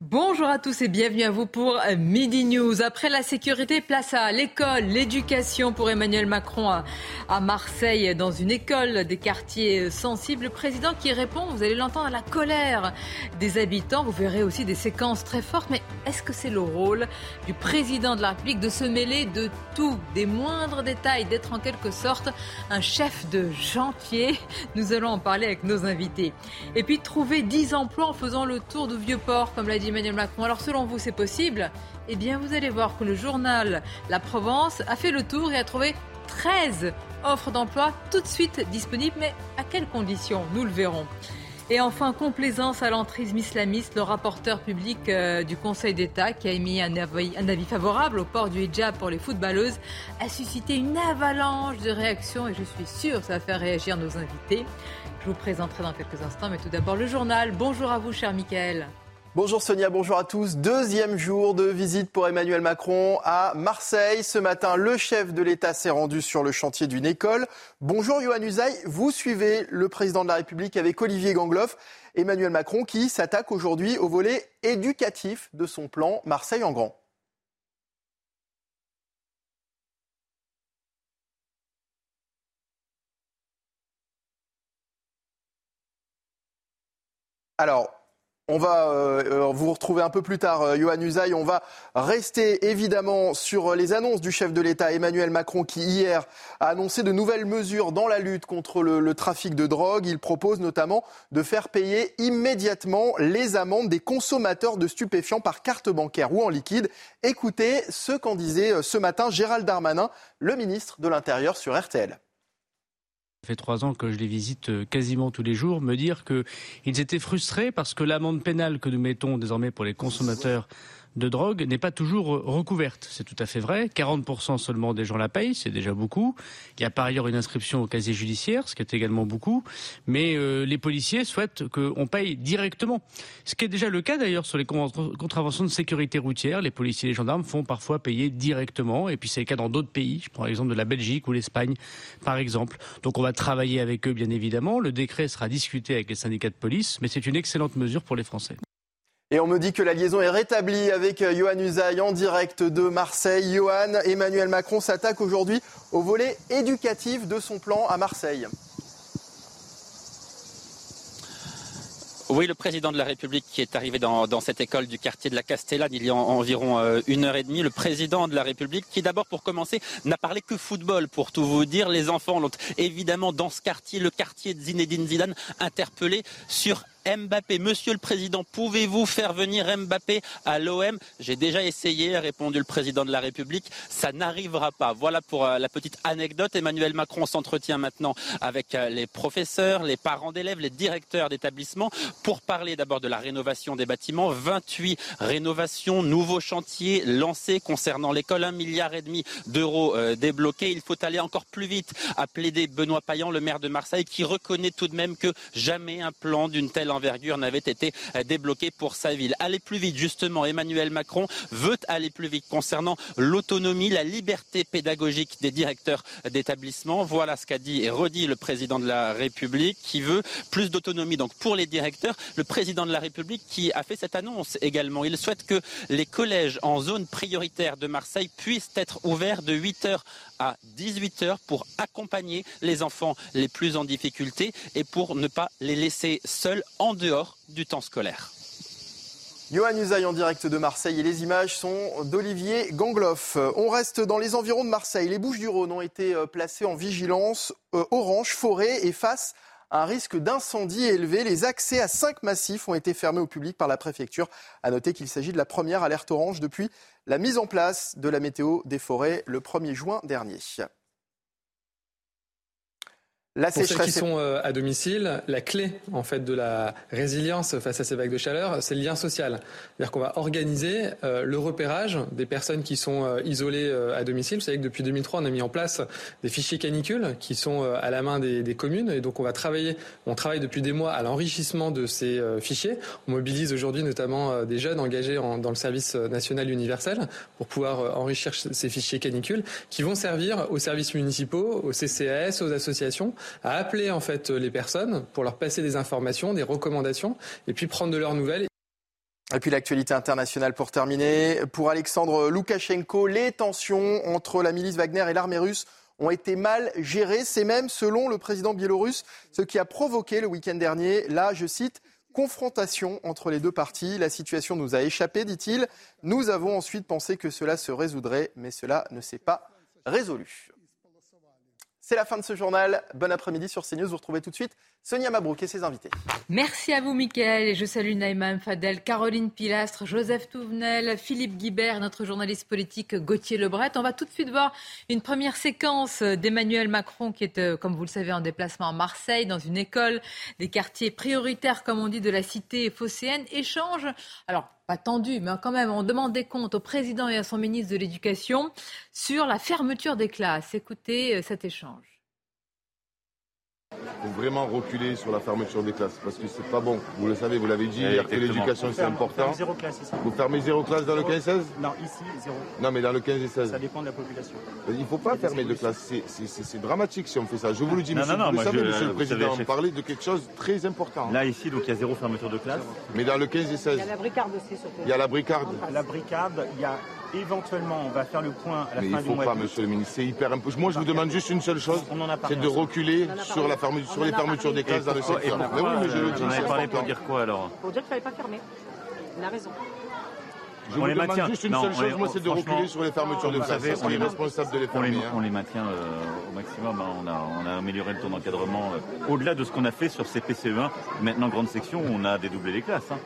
Bonjour à tous et bienvenue à vous pour Midi News. Après la sécurité, place à l'école, l'éducation pour Emmanuel Macron à, Marseille, dans une école des quartiers sensibles. Le président qui répond, vous allez l'entendre, à la colère des habitants. Vous verrez aussi des séquences très fortes. Mais est-ce que c'est le rôle du président de la République de se mêler de tout, des moindres détails, d'être en quelque sorte un chef de chantier? Nous allons en parler avec nos invités. Et puis trouver 10 emplois en faisant le tour du Vieux-Port, comme l'a dit Emmanuel Macron. Alors selon vous, c'est possible? Eh bien, vous allez voir que le journal La Provence a fait le tour et a trouvé 13 offres d'emploi tout de suite disponibles. Mais à quelles conditions? Nous le verrons. Et enfin, complaisance à l'entrisme islamiste, le rapporteur public euh, du Conseil d'État, qui a émis un avis, un avis, favorable au port du hijab pour les footballeuses, a suscité une avalanche de réactions et je suis sûre que ça va faire réagir nos invités. Je vous présenterai dans quelques instants, mais tout d'abord le journal. Bonjour à vous, cher Michael. Bonjour Sonia, bonjour à tous. Deuxième jour de visite pour Emmanuel Macron à Marseille. Ce matin, le chef de l'État s'est rendu sur le chantier d'une école. Bonjour Johan Usaï, vous suivez le président de la République avec Olivier Gangloff. Emmanuel Macron qui s'attaque aujourd'hui au volet éducatif de son plan Marseille en grand. Alors, on va euh, vous retrouver un peu plus tard, euh, Johan Usaï. On va rester évidemment sur les annonces du chef de l'État, Emmanuel Macron, qui hier a annoncé de nouvelles mesures dans la lutte contre le, le, trafic de drogue. Il propose notamment de faire payer immédiatement les amendes des consommateurs de stupéfiants par carte bancaire ou en liquide. Écoutez ce qu'en disait euh, ce matin Gérald Darmanin, le ministre de l'Intérieur sur RTL. Ça fait trois ans que je les visite euh, quasiment tous les jours, me dire qu'ils étaient frustrés parce que l'amende pénale que nous mettons désormais pour les consommateurs de drogue n'est pas toujours recouverte. C'est tout à fait vrai. 40% seulement des gens la payent, c'est déjà beaucoup. Il y a par ailleurs une inscription au casier judiciaire, ce qui est également beaucoup. Mais euh, les policiers souhaitent qu'on paye directement. Ce qui est déjà le cas d'ailleurs sur les contraventions de sécurité routière. Les policiers et les gendarmes font parfois payer directement. Et puis c'est le cas dans d'autres pays. Je prends l'exemple de la Belgique ou l'Espagne, par exemple. Donc on va travailler avec eux, bien évidemment. Le décret sera discuté avec les syndicats de police, mais c'est une excellente mesure pour les Français. Et on me dit que la liaison est rétablie avec euh, Johan Usaï en direct de Marseille. Johan, Emmanuel Macron s'attaque aujourd'hui au volet éducatif de son plan à Marseille. Oui, le président de la République qui est arrivé dans, cette école du quartier de la Castellane il y a en, environ euh, une heure et demie. Le président de la République qui d'abord pour commencer n'a parlé que football pour tout vous dire. Les enfants l'ont évidemment dans ce quartier, le quartier de Zinedine Zidane, interpellé sur Mbappé. Monsieur le Président, pouvez-vous faire venir Mbappé à l'OM J'ai déjà essayé, a répondu le Président de la République. Ça n'arrivera pas. Voilà pour euh, la petite anecdote. Emmanuel Macron s'entretient maintenant avec euh, les professeurs, les parents d'élèves, les directeurs d'établissements pour parler d'abord de la rénovation des bâtiments. 28 rénovations, nouveaux chantiers lancés concernant l'école. Un milliard et demi d'euros euh, débloqués. Il faut aller encore plus vite, a plaidé Benoît Payan, le maire de Marseille, qui reconnaît tout de même que jamais un plan d'une telle envergure n'avait été débloqué pour sa ville. Aller plus vite, justement, Emmanuel Macron veut aller plus vite concernant l'autonomie, la liberté pédagogique des directeurs d'établissement. Voilà ce qu'a dit et redit le président de la République qui veut plus d'autonomie donc pour les directeurs. Le président de la République qui a fait cette annonce également. Il souhaite que les collèges en zone prioritaire de Marseille puissent être ouverts de 8h à 18h pour accompagner les enfants les plus en difficulté et pour ne pas les laisser seuls en dehors du temps scolaire. Johan Usaï en direct de Marseille et les images sont d'Olivier Gangloff. On reste dans les environs de Marseille. Les Bouches-du-Rhône ont été placées en vigilance euh, orange, forêt et face un risque d'incendie élevé. Les accès à cinq massifs ont été fermés au public par la préfecture. À noter qu'il s'agit de la première alerte orange depuis la mise en place de la météo des forêts le 1er juin dernier. La Pour ceux qui sont euh, à domicile, la clé en fait de la résilience face à ces vagues de chaleur, c'est le lien social. C'est-à-dire qu'on va organiser euh, le repérage des personnes qui sont euh, isolées à domicile. Vous savez que depuis 2003, on a mis en place des fichiers canicules qui sont à la main des, des, communes et donc on va travailler, on travaille depuis des mois à l'enrichissement de ces fichiers. On mobilise aujourd'hui notamment des jeunes engagés en, dans le service national universel pour pouvoir enrichir ces fichiers canicules qui vont servir aux services municipaux, aux CCAS, aux associations à appeler en fait les personnes pour leur passer des informations, des recommandations, et puis prendre de leurs nouvelles. Et puis l'actualité internationale pour terminer. Pour Alexandre Loukachenko, les tensions entre la milice Wagner et l'armée russe ont été mal gérées. C'est même, selon le président biélorusse, ce qui a provoqué le week-end dernier, là, je cite, confrontation entre les deux parties. La situation nous a échappé, dit-il. Nous avons ensuite pensé que cela se résoudrait, mais cela ne s'est pas résolu. C'est la fin de ce journal. Bon après-midi sur CNews. Vous retrouvez tout de suite Sonia Mabrouk et ses invités. Merci à vous, Mickaël. Et je salue Naïma Fadel, Caroline Pilastre, Joseph Touvenel, Philippe Guibert, notre journaliste politique Gauthier Lebret. On va tout de suite voir une première séquence d'Emmanuel Macron qui est, euh, comme vous le savez, en déplacement à Marseille, dans une école des quartiers prioritaires, comme on dit, de la cité phocéenne. Échange. Alors, pas tendu, mais quand même, on demande des comptes au président et à son ministre de l'Éducation sur la fermeture des classes. Écoutez euh, cet échange. Il faut vraiment reculer sur la fermeture des classes parce que c'est pas bon. Vous le savez, vous l'avez dit hier que l'éducation c'est important. Zéro classe ici. Vous fermez zéro classe dans le 15-16 Non, ici, zéro. Non, mais dans le 15 et 16. Ça dépend de la population. Il ne faut pas fermer de classe. C'est dramatique si on fait ça. Je vous le dis, monsieur, non, non, vous savez, monsieur le Président, on parlait de quelque chose de très important. Là, ici, donc il y a zéro fermeture de classe. Mais dans le 15 et 16. Il y a la bricarde aussi, surtout. Il y a la bricarde. La bricarde, il y a éventuellement, on va faire le point à la Mais fin du mois. il ne faut pas, monsieur le ministre. C'est hyper important. Moi, je vous demande juste une seule chose. C'est de reculer sur, la sur les fermetures des classes dans le secteur. Mais oui, mais je le dis. On avait parlé pour dire quoi alors Pour dire qu'il ne fallait pas fermer. Il a raison. Je on vous les demande maintient. juste une seule chose, moi, c'est de reculer sur les fermetures de classes. On est responsable de les fermer. Hein. On les, maintient euh, au maximum. Hein. On, a, on, a, amélioré le taux d'encadrement euh, au-delà de ce qu'on a fait sur ces PCE1. Maintenant, grande section, on a dédoublé les classes. Hein.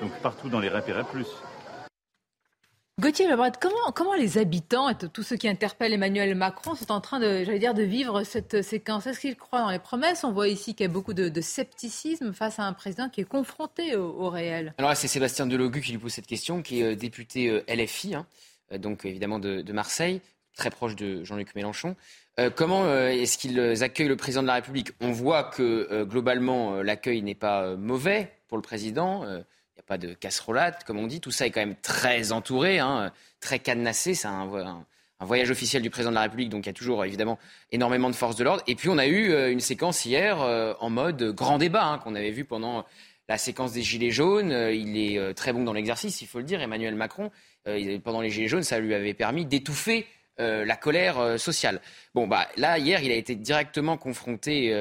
Donc partout dans les REP et REP+. Gauthier comment, les habitants et tous ceux qui interpellent Emmanuel Macron sont en train de, j'allais dire, de vivre cette séquence? Est-ce qu'ils croient dans les promesses? On voit ici qu'il y a beaucoup de, scepticisme face à un président qui est confronté au, réel. Alors c'est Sébastien Delogu qui lui pose cette question, qui est euh, député euh, LFI, hein, euh, donc évidemment de, Marseille, très proche de Jean-Luc Mélenchon. comment est-ce qu'ils accueillent le président de la République? On voit que globalement, l'accueil n'est pas mauvais pour le président pas de casserolade, comme on dit. Tout ça est quand même très entouré, hein, très cadenassé. C'est un, voyage officiel du président de la République, donc il y a toujours évidemment énormément de forces de l'ordre. Et puis on a eu euh, une séquence hier euh, en mode grand débat, hein, qu'on avait vu pendant la séquence des Gilets jaunes. Euh, il est très bon dans l'exercice, il faut le dire. Emmanuel Macron, pendant les Gilets jaunes, ça lui avait permis d'étouffer la colère sociale. Bon, bah là, hier, il a été directement confronté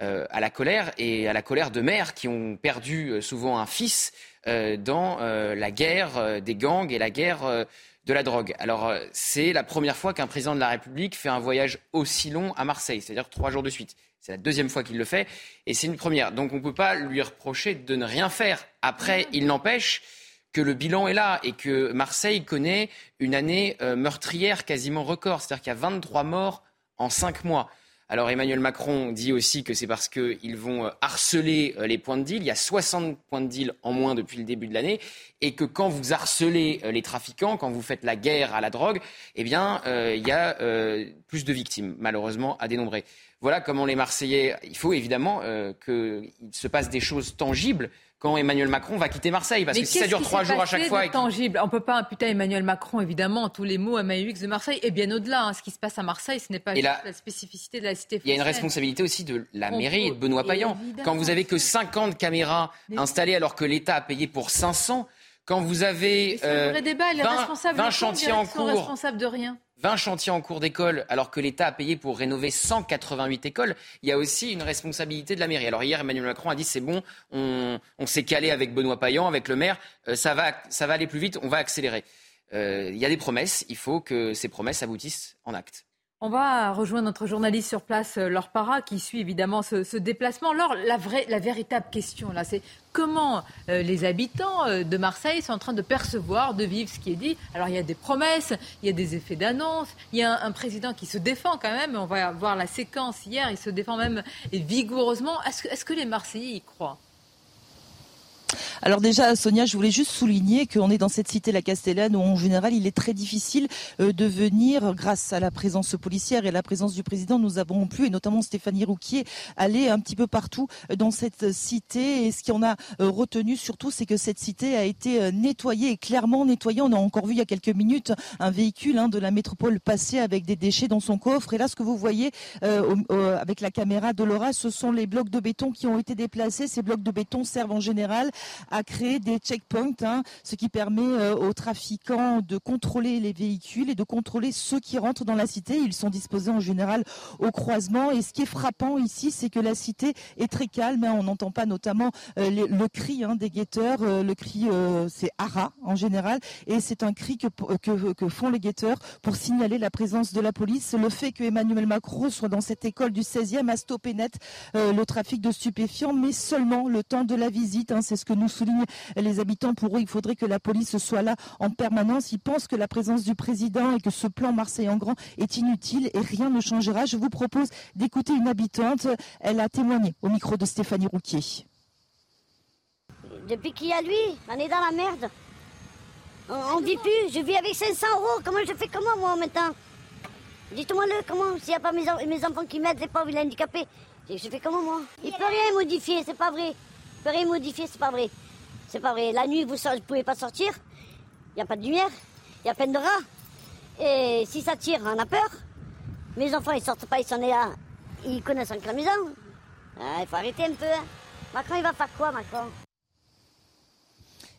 à la colère et à la colère de mères qui ont perdu souvent un fils euh, dans euh, la guerre euh, des gangs et la guerre de la drogue. Alors, c'est la première fois qu'un président de la République fait un voyage aussi long à Marseille, c'est-à-dire trois jours de suite. C'est la deuxième fois qu'il le fait et c'est une première. Donc, on ne peut pas lui reprocher de ne rien faire. Après, il n'empêche que le bilan est là et que Marseille connaît une année meurtrière quasiment record. C'est-à-dire qu'il y a 23 morts en cinq mois. Alors Emmanuel Macron dit aussi que c'est parce qu'ils vont euh, harceler euh, les points de deal. Il y a 60 points de deal en moins depuis le début de l'année. Et que quand vous harcelez euh, les trafiquants, quand vous faites la guerre à la drogue, eh bien, il y a plus de victimes, malheureusement, à dénombrer. Voilà comment les Marseillais, il faut évidemment qu'il se passe des choses tangibles quand Emmanuel Macron va quitter Marseille. Parce que si ça dure trois jours à chaque fois. tangible? On ne peut pas imputer à Emmanuel Macron, évidemment, tous les mots à MAUX de Marseille. Et bien au-delà, hein, ce qui se passe à Marseille, ce n'est pas juste la, spécificité de la cité Il y a une responsabilité aussi de la mairie et de Benoît Payan. Quand vous avez que 50 caméras installées alors que l'État a payé pour 500, quand vous avez euh, 20, 20 chantiers en cours, responsables de rien. 20 chantiers en cours d'école alors que l'État a payé pour rénover 188 écoles, il y a aussi une responsabilité de la mairie. Alors hier, Emmanuel Macron a dit c'est bon, on, s'est calé avec Benoît Payan, avec le maire, euh, ça, va, ça va aller plus vite, on va accélérer. Euh, il y a des promesses, il faut que ces promesses aboutissent en actes. On va rejoindre notre journaliste sur place, euh, Laure Para, qui suit évidemment ce, déplacement. Laure, la, vraie, la véritable question, là, c'est comment euh, les habitants euh, de Marseille sont en train de percevoir, de vivre ce qui est dit. Alors, il y a des promesses, il y a des effets d'annonce, il y a un, président qui se défend quand même. On va voir la séquence hier, il se défend même vigoureusement. Est-ce est que les Marseillais y croient? Alors déjà, Sonia, je voulais juste souligner qu'on est dans cette cité, la Castellane, où en général, il est très difficile euh, de venir, grâce à la présence policière et à la présence du président, nous avons pu, et notamment Stéphanie Rouquier, aller un petit peu partout euh, dans cette cité. Et ce qu'on a euh, retenu surtout, c'est que cette cité a été nettoyée, et clairement nettoyée. On a encore vu il y a quelques minutes un véhicule hein, de la métropole passer avec des déchets dans son coffre. Et là, ce que vous voyez avec la caméra de Laura, ce sont les blocs de béton qui ont été déplacés. Ces blocs de béton servent en général à créer des checkpoints, hein, ce qui permet euh, aux trafiquants de contrôler les véhicules et de contrôler ceux qui rentrent dans la cité. Ils sont disposés en général au croisement. Et ce qui est frappant ici, c'est que la cité est très calme. Hein. On n'entend pas notamment euh, le cri hein, des guetteurs. Euh, le cri, c'est Ara en général. Et c'est un cri que, font les guetteurs pour signaler la présence de la police. Le fait que Emmanuel Macron soit dans cette école du 16e a stoppé net le trafic de stupéfiants, mais seulement le temps de la visite. Que nous soulignent les habitants. Pour eux, il faudrait que la police soit là en permanence. Ils pensent que la présence du président et que ce plan Marseille en grand est inutile et rien ne changera. Je vous propose d'écouter une habitante. Elle a témoigné au micro de Stéphanie Rouquier. Depuis qu'il y a lui, on est dans la merde. On ne vit plus. Je vis avec 500 euros. Comment je fais comment, moi, maintenant Dites-moi le, comment S'il n'y a pas mes, mes enfants qui m'aident, les pauvres, les handicapés, je fais comment, moi Il peut rien modifier, c'est pas vrai modifier, c'est pas vrai. C'est pas vrai. La nuit, vous ne pouvez pas sortir. Il n'y a pas de lumière. Il y a peine de rats. Et si ça tire, on a peur. Mes enfants, ils sortent pas, ils sont là. Ils connaissent encore la maison. Il faut arrêter un peu. Hein. Macron, il va faire quoi, Macron?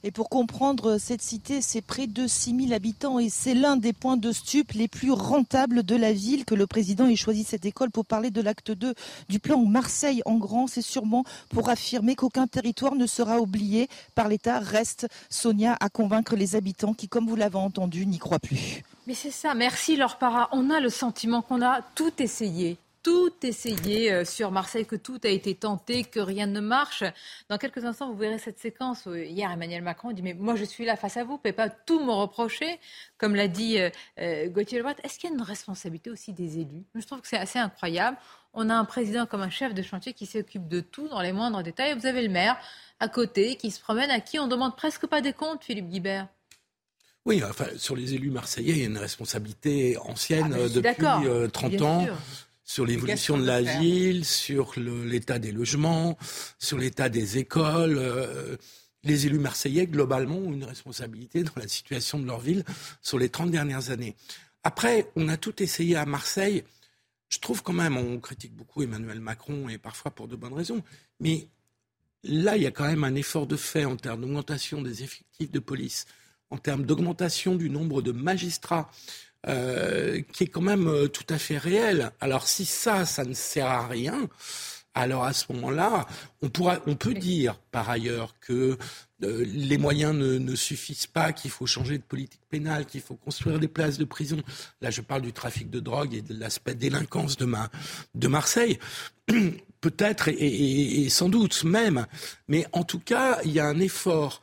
Et pour comprendre cette cité, c'est près de 6000 habitants et c'est l'un des points de stup les plus rentables de la ville que le président ait choisi cette école pour parler de l'acte 2 du plan Marseille en grand. C'est sûrement pour affirmer qu'aucun territoire ne sera oublié par l'État. Reste Sonia à convaincre les habitants qui, comme vous l'avez entendu, n'y croient plus. Mais c'est ça, merci Laure Para. On a le sentiment qu'on a tout essayé tout essayé euh, sur Marseille, que tout a été tenté, que rien ne marche. Dans quelques instants, vous verrez cette séquence. hier, Emmanuel Macron dit Mais moi, je suis là face à vous, vous ne pouvez pas tout me reprocher. Comme l'a dit euh, euh, Gauthier Lebret, est-ce qu'il y a une responsabilité aussi des élus? Je trouve que c'est assez incroyable. On a un président comme un chef de chantier qui s'occupe de tout dans les moindres détails. Vous avez le maire à côté qui se promène, à qui on demande presque pas des comptes, Philippe Guibert. Oui, enfin, sur les élus marseillais, il y a une responsabilité ancienne ah, depuis 30 ans sur l'évolution de la ville, sur l'état des logements, sur l'état des écoles. Euh, les élus marseillais, globalement, ont une responsabilité dans la situation de leur ville sur les 30 dernières années. Après, on a tout essayé à Marseille. Je trouve quand même, on critique beaucoup Emmanuel Macron et parfois pour de bonnes raisons, mais là, il y a quand même un effort de fait en termes d'augmentation des effectifs de police, en termes d'augmentation du nombre de magistrats, euh, qui est quand même euh, tout à fait réel. Alors si ça, ça ne sert à rien, alors à ce moment-là, on, pourra, on peut dire par ailleurs que euh, les moyens ne, suffisent pas, qu'il faut changer de politique pénale, qu'il faut construire des places de prison. Là, je parle du trafic de drogue et de l'aspect délinquance de, ma, de Marseille. Peut-être et sans doute même, mais en tout cas, il y a un effort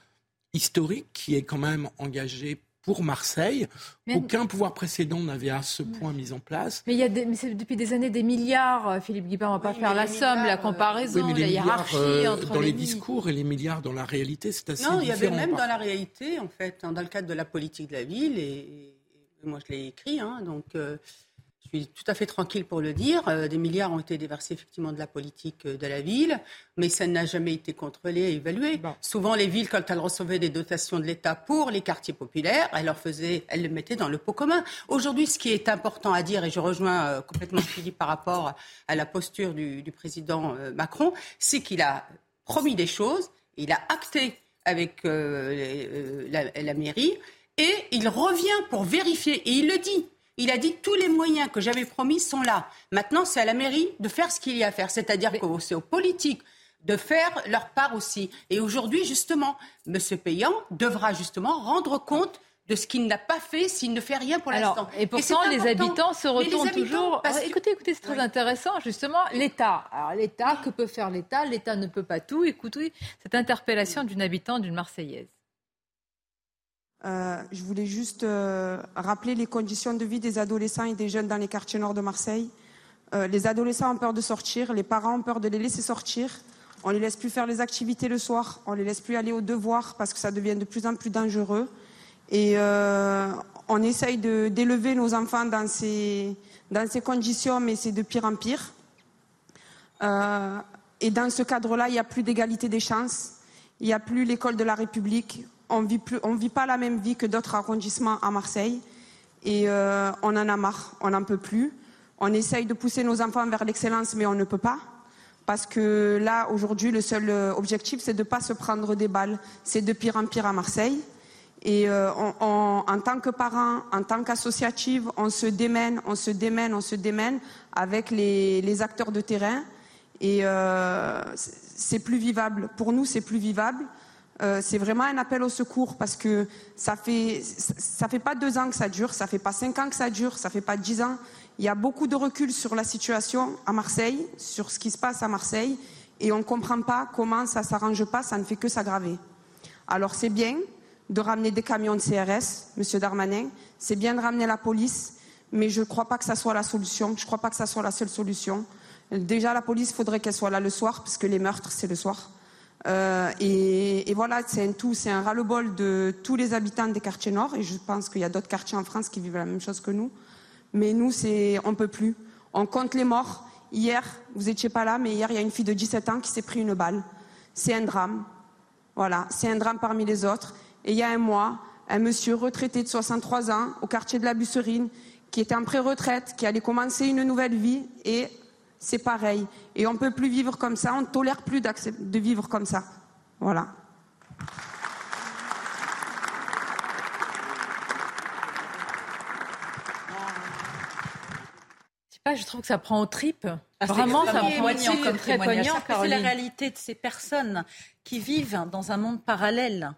historique qui est quand même engagé pour Marseille. Aucun pouvoir précédent n'avait à ce point mis en place. Mais il y a c'est depuis des années des milliards, euh, Philippe Guibert, on ne va pas faire la somme, la euh, comparaison, la hiérarchie euh, entre Dans les, discours et les milliards dans la réalité, c'est assez Non, il y avait même dans la réalité, en fait, hein, dans le cadre de la politique de la ville, et, moi je l'ai écrit, hein, donc suis tout à fait tranquille pour le dire. Euh, des milliards ont été déversés effectivement de la politique euh, de la ville, mais ça n'a jamais été contrôlé et évalué. Souvent, les villes, quand elles recevaient des dotations de l'État pour les quartiers populaires, elles leur faisaient, elles le mettaient dans le pot commun. Aujourd'hui, ce qui est important à dire, et je rejoins euh, complètement dit par rapport à la posture du, président Macron, c'est qu'il a promis des choses, il a acté avec la, la mairie, et il revient pour vérifier, et il le dit. Il a dit tous les moyens que j'avais promis sont là. Maintenant, c'est à la mairie de faire ce qu'il y a à faire. C'est-à-dire que c'est aux politiques de faire leur part aussi. Et aujourd'hui, justement, M. Payan devra justement rendre compte de ce qu'il n'a pas fait s'il ne fait rien pour l'instant. Et pourtant, les habitants se retournent toujours. Écoutez, écoutez, c'est très intéressant, justement. L'État. Alors, l'État, que peut faire l'État? L'État ne peut pas tout. Écoutez cette interpellation d'une habitante d'une Marseillaise. Euh, je voulais juste euh, rappeler les conditions de vie des adolescents et des jeunes dans les quartiers nord de Marseille. Euh, les adolescents ont peur de sortir, les parents ont peur de les laisser sortir. On ne les laisse plus faire les activités le soir, on ne les laisse plus aller aux devoirs parce que ça devient de plus en plus dangereux. Et on essaye d'élever nos enfants dans ces, dans ces conditions, mais c'est de pire en pire. et dans ce cadre-là, il n'y a plus d'égalité des chances, il n'y a plus l'école de la République, on ne vit pas la même vie que d'autres arrondissements à Marseille. Et euh, on en a marre, on n'en peut plus. On essaye de pousser nos enfants vers l'excellence, mais on ne peut pas. Parce que là, aujourd'hui, le seul euh, objectif, c'est de ne pas se prendre des balles. C'est de pire en pire à Marseille. Et euh, en tant que parents, en tant qu'associative, on se démène, on se démène, on se démène avec les, acteurs de terrain. Et c'est plus vivable. Pour nous, c'est plus vivable. Euh, c'est vraiment un appel au secours parce que ça fait ça fait pas deux ans que ça dure, ça fait pas cinq ans que ça dure, ça fait pas dix ans. Il y a beaucoup de recul sur la situation à Marseille, sur ce qui se passe à Marseille, et on ne comprend pas comment ça s'arrange pas, ça ne fait que s'aggraver. Alors c'est bien de ramener des camions de CRS, Monsieur Darmanin, c'est bien de ramener la police, mais je ne crois pas que ça soit la solution. Je ne crois pas que ça soit la seule solution. Déjà, la police, faudrait qu'elle soit là le soir, parce que les meurtres, c'est le soir. Euh, et, voilà, c'est un tout, c'est un ras-le-bol de tous les habitants des quartiers nord. Et je pense qu'il y a d'autres quartiers en France qui vivent la même chose que nous. Mais nous, c'est, on peut plus. On compte les morts. Hier, vous étiez pas là, mais hier, il y a une fille de 17 ans qui s'est pris une balle. C'est un drame. Voilà, c'est un drame parmi les autres. Et il y a un mois, un monsieur retraité de 63 ans au quartier de la Busserine, qui était en pré-retraite, qui allait commencer une nouvelle vie et c'est pareil. Et on ne peut plus vivre comme ça, on ne tolère plus de vivre comme ça. Voilà. Pas, je trouve que ça prend au tripes. Ah, Vraiment, ça prend au comme très poignant. C'est la réalité de ces personnes qui vivent dans un monde parallèle.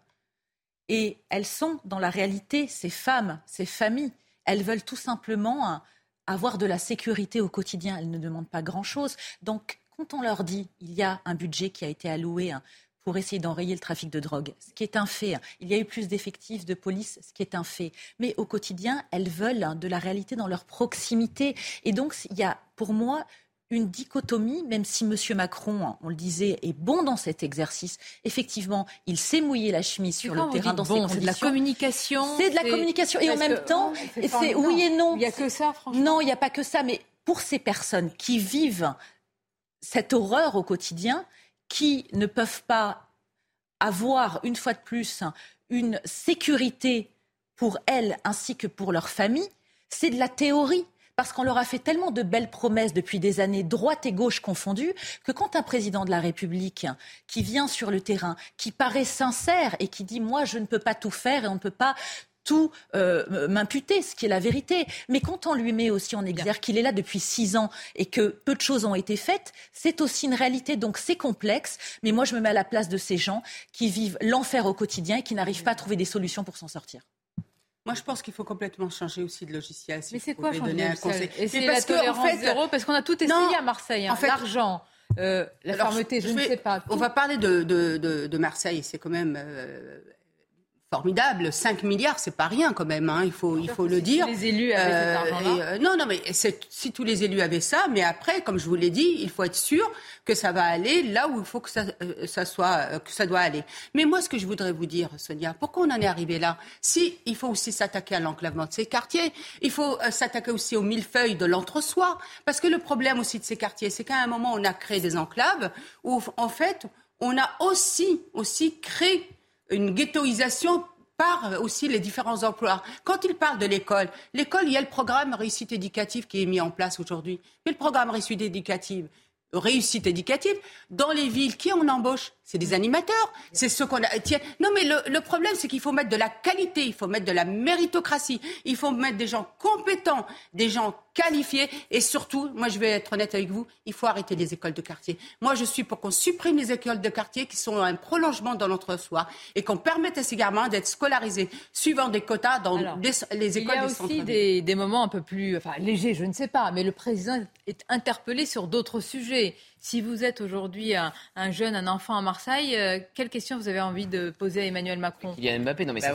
Et elles sont dans la réalité, ces femmes, ces familles. Elles veulent tout simplement avoir de la sécurité au quotidien. Elles ne demandent pas grand-chose. Donc, quand on leur dit il y a un budget qui a été alloué hein, pour essayer d'enrayer le trafic de drogue, ce qui est un fait. Hein, il y a eu plus d'effectifs de police, ce qui est un fait. Mais au quotidien, elles veulent hein, de la réalité dans leur proximité. Et donc, il y a pour moi une dichotomie, même si M. Macron, on le disait, est bon dans cet exercice. Effectivement, il s'est mouillé la chemise sur le terrain dans ces conditions. C'est de la communication. C'est de la communication. Et en même temps, c'est oui et non. Il n'y a que ça, franchement. Non, il n'y a pas que ça. Mais pour ces personnes qui vivent cette horreur au quotidien, qui ne peuvent pas avoir, une fois de plus, une sécurité pour elles ainsi que pour leur famille, c'est de la théorie parce qu'on leur a fait tellement de belles promesses depuis des années, droite et gauche confondues, que quand un président de la République qui vient sur le terrain, qui paraît sincère et qui dit moi je ne peux pas tout faire et on ne peut pas tout euh, m'imputer, ce qui est la vérité. Mais quand on lui met aussi en exergue qu'il est là depuis six ans et que peu de choses ont été faites, c'est aussi une réalité. Donc c'est complexe. Mais moi, je me mets à la place de ces gens qui vivent l'enfer au quotidien et qui n'arrivent pas à trouver des solutions pour s'en sortir. Moi, je pense qu'il faut complètement changer aussi de logiciel. mais c'est quoi changer Et c'est la tolérance fait, zéro Parce qu'on a tout essayé à Marseille. Hein. En fait, L'argent, euh, la fermeté, je, ne sais pas. On va parler de, de, de, de Marseille. C'est quand même euh, formidable. 5 milliards, c'est pas rien quand même, hein, il faut, il faut le dire. les élus avaient cet euh, euh, Non, non, mais si tous les élus avaient ça, mais après, comme je vous l'ai dit, il faut être sûr que ça va aller là où il faut que ça, euh, ça soit, que ça doit aller. Mais moi, ce que je voudrais vous dire, Sonia, pourquoi on en est arrivé là? Si, il faut aussi s'attaquer à l'enclavement de ces quartiers, il faut s'attaquer aussi aux millefeuilles de l'entre-soi, parce que le problème aussi de ces quartiers, c'est qu'à un moment, on a créé des enclaves où, en fait, on a aussi, aussi créé une ghettoisation par aussi les différents emplois. Quand il parle de l'école, l'école, il y a le programme réussite éducative qui est mis en place aujourd'hui. Mais le programme réussite éducative, réussite éducative. Dans les villes, qui on embauche C'est des animateurs. C'est ce qu'on a. non, mais le, problème, c'est qu'il faut mettre de la qualité, il faut mettre de la méritocratie, il faut mettre des gens compétents, des gens qualifiés, et surtout, moi, je vais être honnête avec vous, il faut arrêter les écoles de quartier. Moi, je suis pour qu'on supprime les écoles de quartier qui sont un prolongement dans notre soi et qu'on permette à ces gamins d'être scolarisés suivant des quotas dans les écoles. Il y a aussi des, des moments un peu plus, enfin, légers, je ne sais pas, mais le président est interpellé sur d'autres sujets. Si vous êtes aujourd'hui un, jeune, un enfant à Marseille, euh, quelle question vous avez envie de poser à Emmanuel Macron? Il y a Mbappé, non mais bah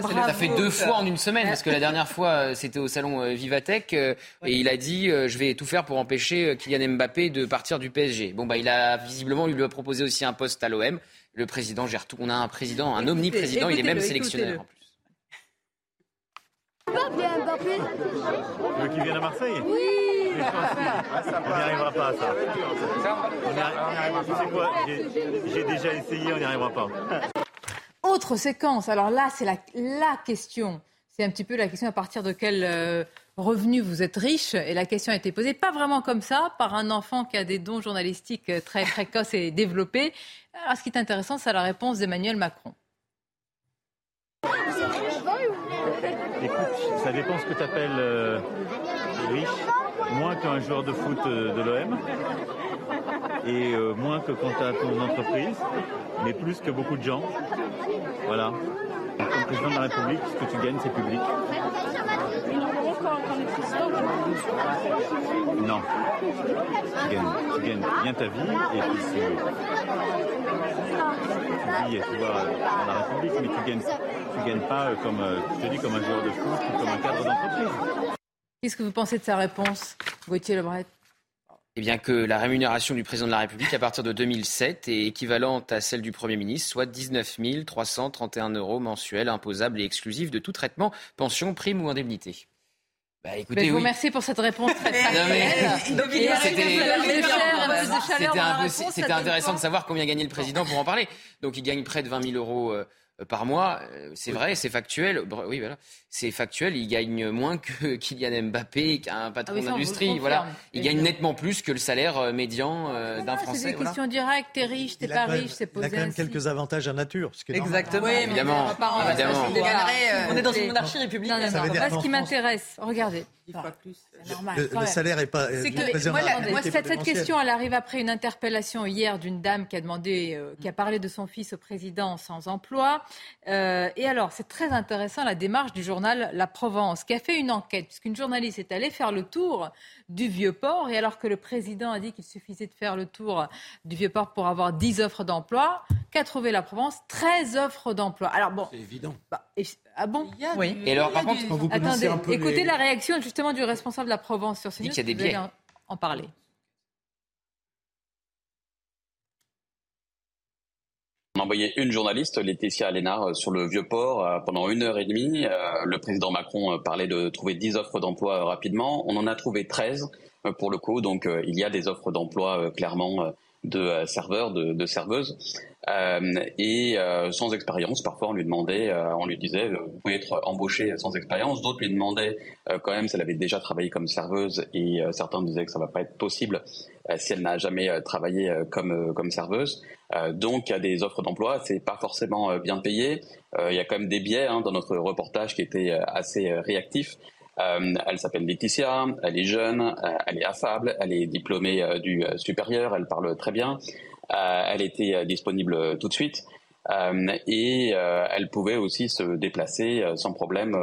ça, fait, deux fois en une semaine, parce que la dernière fois euh, c'était au salon euh, Vivatech et il a dit je vais tout faire pour empêcher Kylian Mbappé de partir du PSG. Bon bah il a visiblement lui a proposé aussi un poste à l'OM. Le président gère tout. On a un président, un omniprésident, il est même sélectionneur en plus. Mbappé. Tu veux qu'il vienne à Marseille? Oui on n'y arrivera pas à ça. On arrivera, tu sais quoi J'ai déjà essayé, on n'y arrivera pas. Autre séquence. Alors là, c'est la, la question. C'est un petit peu la question à partir de quel euh, revenu vous êtes riche? Et la question a été posée, pas vraiment comme ça, par un enfant qui a des dons journalistiques euh, très précoces et développés. Alors ce qui est intéressant, c'est la réponse d'Emmanuel Macron. Écoute, ça dépend ce que tu appelles euh, riche moins qu'un joueur de foot euh, de l'OM et euh, moins que quand tu as ton entreprise, mais plus que beaucoup de gens. Voilà. Comme président de la République, ce que tu gagnes, c'est public. Non. Tu gagnes, bien ta vie et puis tu vis tu vois, dans la République, mais tu gagnes, tu gagnes pas euh, comme, je te dis, comme un joueur de foot ou comme un cadre d'entreprise. Qu'est-ce que vous pensez de sa réponse, Gauthier Lebret? Eh bien que la rémunération du président de la République à partir de 2007 est équivalente à celle du Premier ministre, soit 19 331 euros mensuels imposables et exclusifs de tout traitement, pension, prime ou indemnité. Bah, écoutez, je vous remercie pour cette réponse très C'était intéressant de savoir combien gagnait le président pour en parler. Donc il gagne près de 20 000 euros euh, par mois. Euh, c'est vrai, c'est factuel. Oui, voilà. C'est factuel. Il gagne moins que Kylian Mbappé, qu'un patron ah d'industrie. Voilà. Il gagne nettement plus que le salaire euh, médian d'un Français. C'est des questions directes. T'es riche, t'es pas riche, c'est posé. Il a quand même quelques avantages à nature. Exactement. évidemment. évidemment. On est dans une monarchie républicaine. ce qui m'intéresse. Regardez. Le, salaire est pas. moi, cette, question, elle arrive après une interpellation hier d'une dame qui a demandé, qui a parlé de son fils au président sans emploi. Euh, et alors, c'est très intéressant la démarche du journal La Provence, qui a fait une enquête, puisqu'une journaliste est allée faire le tour du Vieux-Port, et alors que le président a dit qu'il suffisait de faire le tour du Vieux-Port pour avoir 10 offres d'emploi, qu'a trouvé la Provence? 13 offres d'emploi. Alors bon. C'est évident. Bah, ah bon? Oui. Et alors, par contre, vous Attendez, un peu écoutez la réaction justement du responsable de la Provence sur ce Il y a des biais. en parler. On a envoyé une journaliste, Laetitia Alénard, euh, sur le Vieux-Port euh, pendant une heure et demie. Euh, le président Macron parlait de trouver 10 offres d'emploi rapidement. On en a trouvé 13 pour le coup. Donc il y a des offres d'emploi clairement de serveurs, de, de serveuses. Euh, et euh, sans expérience, parfois on lui demandait, euh, on lui disait, vous pouvez être embauché sans expérience. D'autres lui demandaient quand même si elle avait déjà travaillé comme serveuse, et certains disaient que ça va pas être possible si elle n'a jamais travaillé comme comme serveuse. donc il y a des offres d'emploi, c'est pas forcément bien payé. Il y a quand même des biais hein, dans notre reportage qui était assez réactif. Elle s'appelle Laetitia, elle est jeune, elle est affable, elle est diplômée du supérieur, elle parle très bien. Euh, elle était euh, disponible euh, tout de suite. et elle pouvait aussi se déplacer sans problème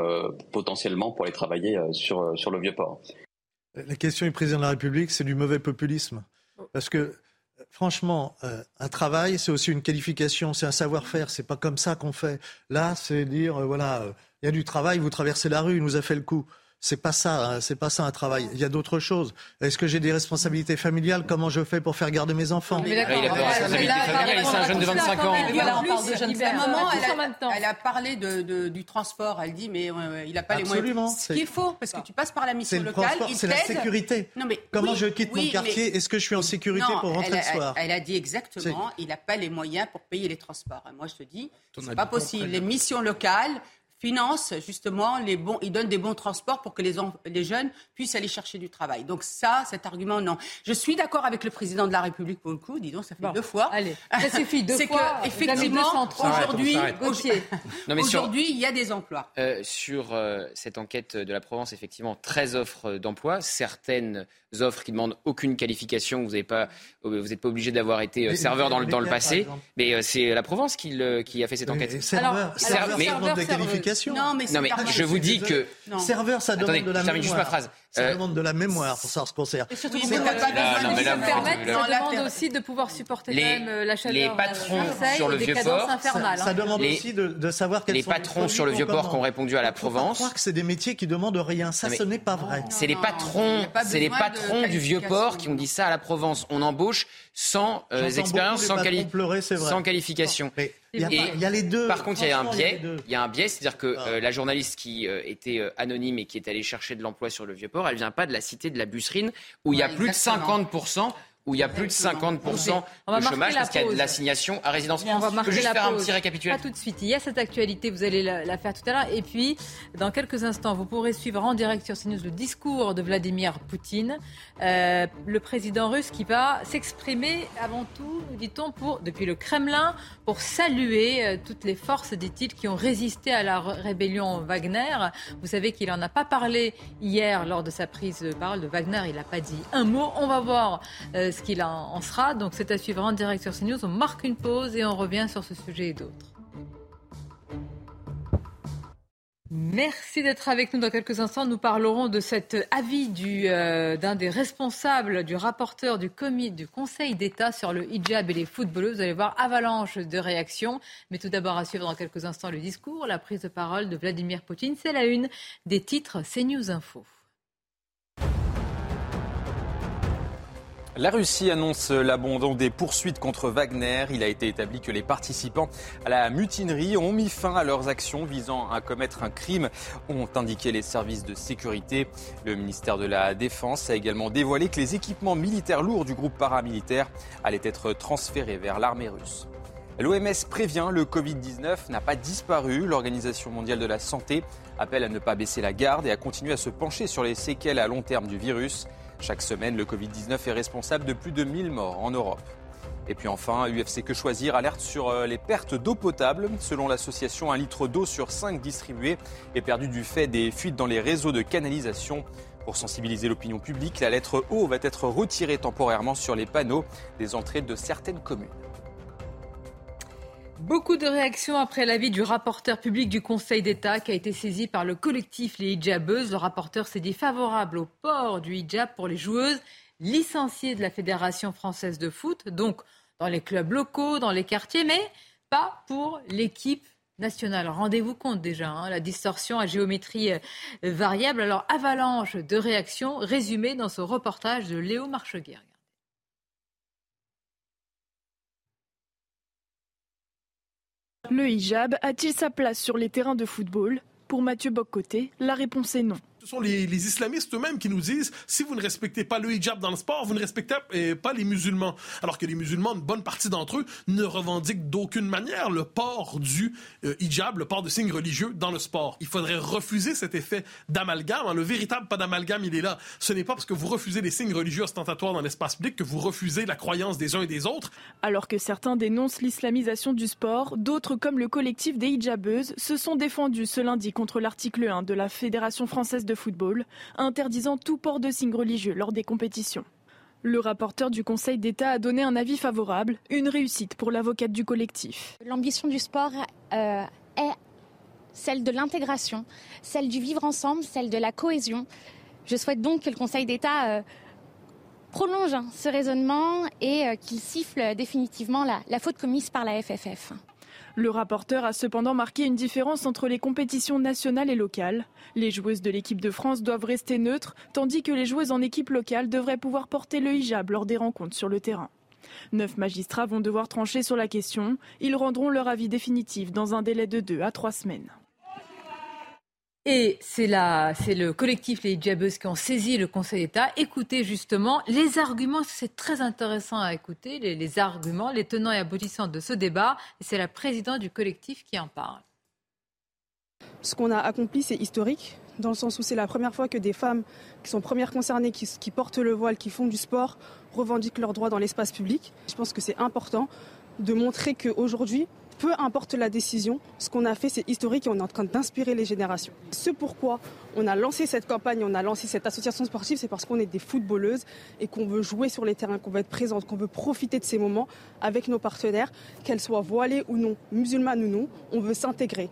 potentiellement pour aller travailler sur, sur le vieux port. La question du président de la République, c'est du mauvais populisme. Parce que franchement, un travail, c'est aussi une qualification, c'est un savoir-faire. C'est pas comme ça qu'on fait. Là, c'est dire, voilà, il y a du travail, vous traversez la rue, il nous a fait le coup. C'est pas ça, hein, c'est pas ça un travail. Il y a d'autres choses. Est-ce que j'ai des responsabilités familiales? Comment je fais pour faire garder mes enfants? Il a des responsabilités familiales. C'est un jeune de 25 ans. Elle a parlé du transport. Elle dit mais il n'a pas les moyens. Ce qu'il faut, parce que tu passes par la mission locale. C'est la sécurité. Comment je quitte mon quartier? Est-ce que je suis en sécurité pour rentrer le soir? Elle a dit exactement. Il n'a pas les moyens pour payer les transports. Moi, je te dis, c'est pas possible. Les missions locales finance justement les bons, il donne des bons transports pour que les, les jeunes puissent aller chercher du travail. Donc ça, cet argument, non. Je suis d'accord avec le président de la République pour le coup. Dis donc, ça fait deux fois. Allez, ça suffit deux fois. C'est effectivement aujourd'hui, aujourd'hui, il y a des emplois. Euh, sur euh, cette enquête de la Provence, effectivement, 13 offres d'emploi, certaines offres qui demandent aucune qualification. Vous n'êtes pas, vous n'êtes pas obligé d'avoir été serveur dans le, dans le passé, mais c'est la Provence qui, qui, a fait cette enquête. Serveur, serveur, serveur, de qualification. Non, mais, je vous dis que serveur, ça demande de la mémoire. juste ma phrase. Ça euh, demande de la mémoire pour savoir ce qu'on sert. Et surtout, oui, pas ça demande aussi de pouvoir supporter les, même euh, la chaleur. Les patrons sur le vieux port, ça, demande aussi de, savoir quels les patrons sur le vieux port qui ont répondu à la Provence. croire que c'est des métiers qui demandent rien. Ça, ce n'est pas vrai. C'est les patrons, c'est les patrons du vieux port qui ont dit ça à la Provence. On embauche sans euh, expérience, sans, sans qualification. Il y, a, les deux. Par contre, il y a un biais. Il y a un biais, c'est-à-dire que ah. euh, la journaliste qui euh, était anonyme et qui est allée chercher de l'emploi sur le Vieux-Port, elle vient pas de la cité de la Busserine où il y a plus de 50 où il y a plus de 50% de chômage parce qu'il y a de l'assignation à résidence. On va marquer juste la faire pause. un petit récapitulatif. Pas tout de suite. Il y a cette actualité, vous allez la, faire tout à l'heure. Et puis, dans quelques instants, vous pourrez suivre en direct sur CNews le discours de Vladimir Poutine, euh, le président russe qui va s'exprimer avant tout, dit-on, pour, depuis le Kremlin, pour saluer euh, toutes les forces, dit-il, qui ont résisté à la rébellion Wagner. Vous savez qu'il n'en a pas parlé hier lors de sa prise de parole de Wagner. Il n'a pas dit un mot. On va voir euh, qu'il en sera. Donc c'est à suivre en direct sur CNews. On marque une pause et on revient sur ce sujet et d'autres. Merci d'être avec nous dans quelques instants. Nous parlerons de cet avis euh, d'un des responsables, du rapporteur du, du Conseil d'État sur le hijab et les footballeurs. Vous allez voir avalanche de réactions. Mais tout d'abord à suivre dans quelques instants le discours, la prise de parole de Vladimir Poutine. C'est la une des titres CNews Info. La Russie annonce l'abandon des poursuites contre Wagner. Il a été établi que les participants à la mutinerie ont mis fin à leurs actions visant à commettre un crime, ont indiqué les services de sécurité. Le ministère de la Défense a également dévoilé que les équipements militaires lourds du groupe paramilitaire allaient être transférés vers l'armée russe. L'OMS prévient, le Covid-19 n'a pas disparu. L'Organisation mondiale de la santé appelle à ne pas baisser la garde et à continuer à se pencher sur les séquelles à long terme du virus. Chaque semaine, le Covid-19 est responsable de plus de 1000 morts en Europe. Et puis enfin, UFC Que Choisir alerte sur euh, les pertes d'eau potable. Selon l'association, un litre d'eau sur 5 distribués est perdu du fait des fuites dans les réseaux de canalisation. Pour sensibiliser l'opinion publique, la lettre O va être retirée temporairement sur les panneaux des entrées de certaines communes. Beaucoup de réactions après l'avis du rapporteur public du Conseil d'État qui a été saisi par le collectif Les Hijabeuses. Le rapporteur s'est dit favorable au port du hijab pour les joueuses licenciées de la Fédération française de foot, donc dans les clubs locaux, dans les quartiers, mais pas pour l'équipe nationale. Rendez-vous compte déjà, hein, la distorsion à géométrie euh, variable. Alors, avalanche de réactions résumées dans ce reportage de Léo Marcheguer. Le hijab a-t-il sa place sur les terrains de football? Pour Mathieu Boccoté, la réponse est non. Sont les, islamistes eux-mêmes qui nous disent si vous ne respectez pas le hijab dans le sport, vous ne respectez pas les musulmans. Alors que les musulmans, une bonne partie d'entre eux, ne revendiquent d'aucune manière le port du euh, hijab, le port de signes religieux dans le sport. Il faudrait refuser cet effet d'amalgame. Hein. Le véritable pas d'amalgame, il est là. Ce n'est pas parce que vous refusez les signes religieux ostentatoires dans l'espace public que vous refusez la croyance des uns et des autres. Alors que certains dénoncent l'islamisation du sport, d'autres, comme le collectif des hijabeuses, se sont défendus ce lundi contre l'article 1 de la Fédération française de football, interdisant tout port de signes religieux lors des compétitions. Le rapporteur du Conseil d'État a donné un avis favorable, une réussite pour l'avocate du collectif. L'ambition du sport euh, est celle de l'intégration, celle du vivre ensemble, celle de la cohésion. Je souhaite donc que le Conseil d'État euh, prolonge ce raisonnement et euh, qu'il siffle définitivement la faute commise par la FFF. Le rapporteur a cependant marqué une différence entre les compétitions nationales et locales. Les joueuses de l'équipe de France doivent rester neutres, tandis que les joueuses en équipe locale devraient pouvoir porter le hijab lors des rencontres sur le terrain. Neuf magistrats vont devoir trancher sur la question. Ils rendront leur avis définitif dans un délai de deux à trois semaines. Et c'est le collectif Les Hijabeuses qui ont saisi le Conseil d'État. Écoutez justement les arguments, c'est très intéressant à écouter, les, les arguments, les tenants et aboutissants de ce débat. Et c'est la présidente du collectif qui en parle. Ce qu'on a accompli, c'est historique, dans le sens où c'est la première fois que des femmes qui sont premières concernées, qui, qui portent le voile, qui font du sport, revendiquent leurs droits dans l'espace public. Je pense que c'est important de montrer qu'aujourd'hui, peu importe la décision, ce qu'on a fait, c'est historique et on est en train d'inspirer les générations. Ce pourquoi on a lancé cette campagne, on a lancé cette association sportive, c'est parce qu'on est des footballeuses et qu'on veut jouer sur les terrains, qu'on veut être présente, qu'on veut profiter de ces moments avec nos partenaires, qu'elles soient voilées ou non, musulmanes ou non, on veut s'intégrer.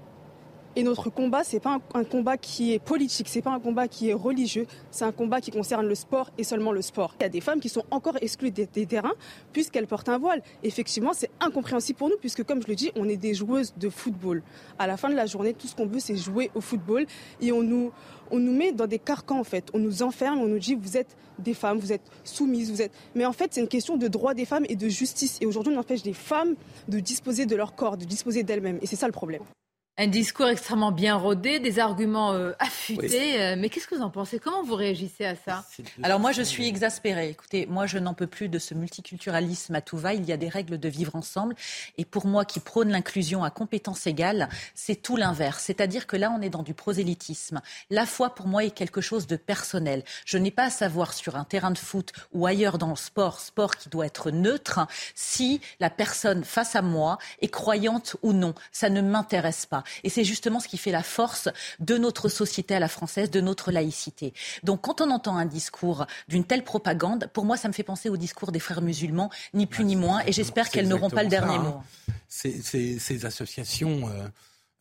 Et notre combat, c'est pas un, combat qui est politique, c'est pas un combat qui est religieux, c'est un combat qui concerne le sport et seulement le sport. Il y a des femmes qui sont encore exclues des, terrains puisqu'elles portent un voile. Effectivement, c'est incompréhensible pour nous puisque, comme je le dis, on est des joueuses de football. À la fin de la journée, tout ce qu'on veut, c'est jouer au football et on nous, on nous met dans des carcans en fait. On nous enferme, on nous dit vous êtes des femmes, vous êtes soumises, vous êtes. Mais en fait, c'est une question de droit des femmes et de justice. Et aujourd'hui, on empêche des femmes de disposer de leur corps, de disposer d'elles-mêmes. Et c'est ça le problème. Un discours extrêmement bien rodé, des arguments euh, affûtés. Euh, mais qu'est-ce que vous en pensez? Comment vous réagissez à ça? Alors moi, je suis exaspérée. Écoutez, moi, je n'en peux plus de ce multiculturalisme à tout va. Il y a des règles de vivre ensemble. Et pour moi, qui prône l'inclusion à compétences égales, c'est tout l'inverse. C'est-à-dire que là, on est dans du prosélytisme. La foi, pour moi, est quelque chose de personnel. Je n'ai pas à savoir sur un terrain de foot ou ailleurs dans le sport, sport qui doit être neutre, si la personne face à moi est croyante ou non. Ça ne m'intéresse pas. Et c'est justement ce qui fait la force de notre société à la française, de notre laïcité. Donc quand on entend un discours d'une telle propagande, pour moi, ça me fait penser au discours des frères musulmans, ni plus ni moins, et j'espère qu'elles n'auront pas le dernier hein. mot. Ces, associations euh,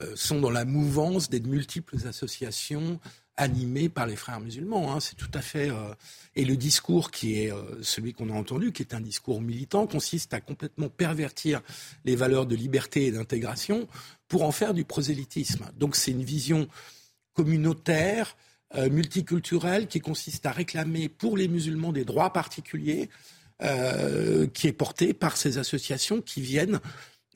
euh, sont dans la mouvance des multiples associations animé par les frères musulmans. Hein. C'est tout à fait. Euh, et le discours qui est euh, celui qu'on a entendu, qui est un discours militant, consiste à complètement pervertir les valeurs de liberté et d'intégration pour en faire du prosélytisme. Donc c'est une vision communautaire, euh, multiculturelle, qui consiste à réclamer pour les musulmans des droits particuliers, qui est portée par ces associations qui viennent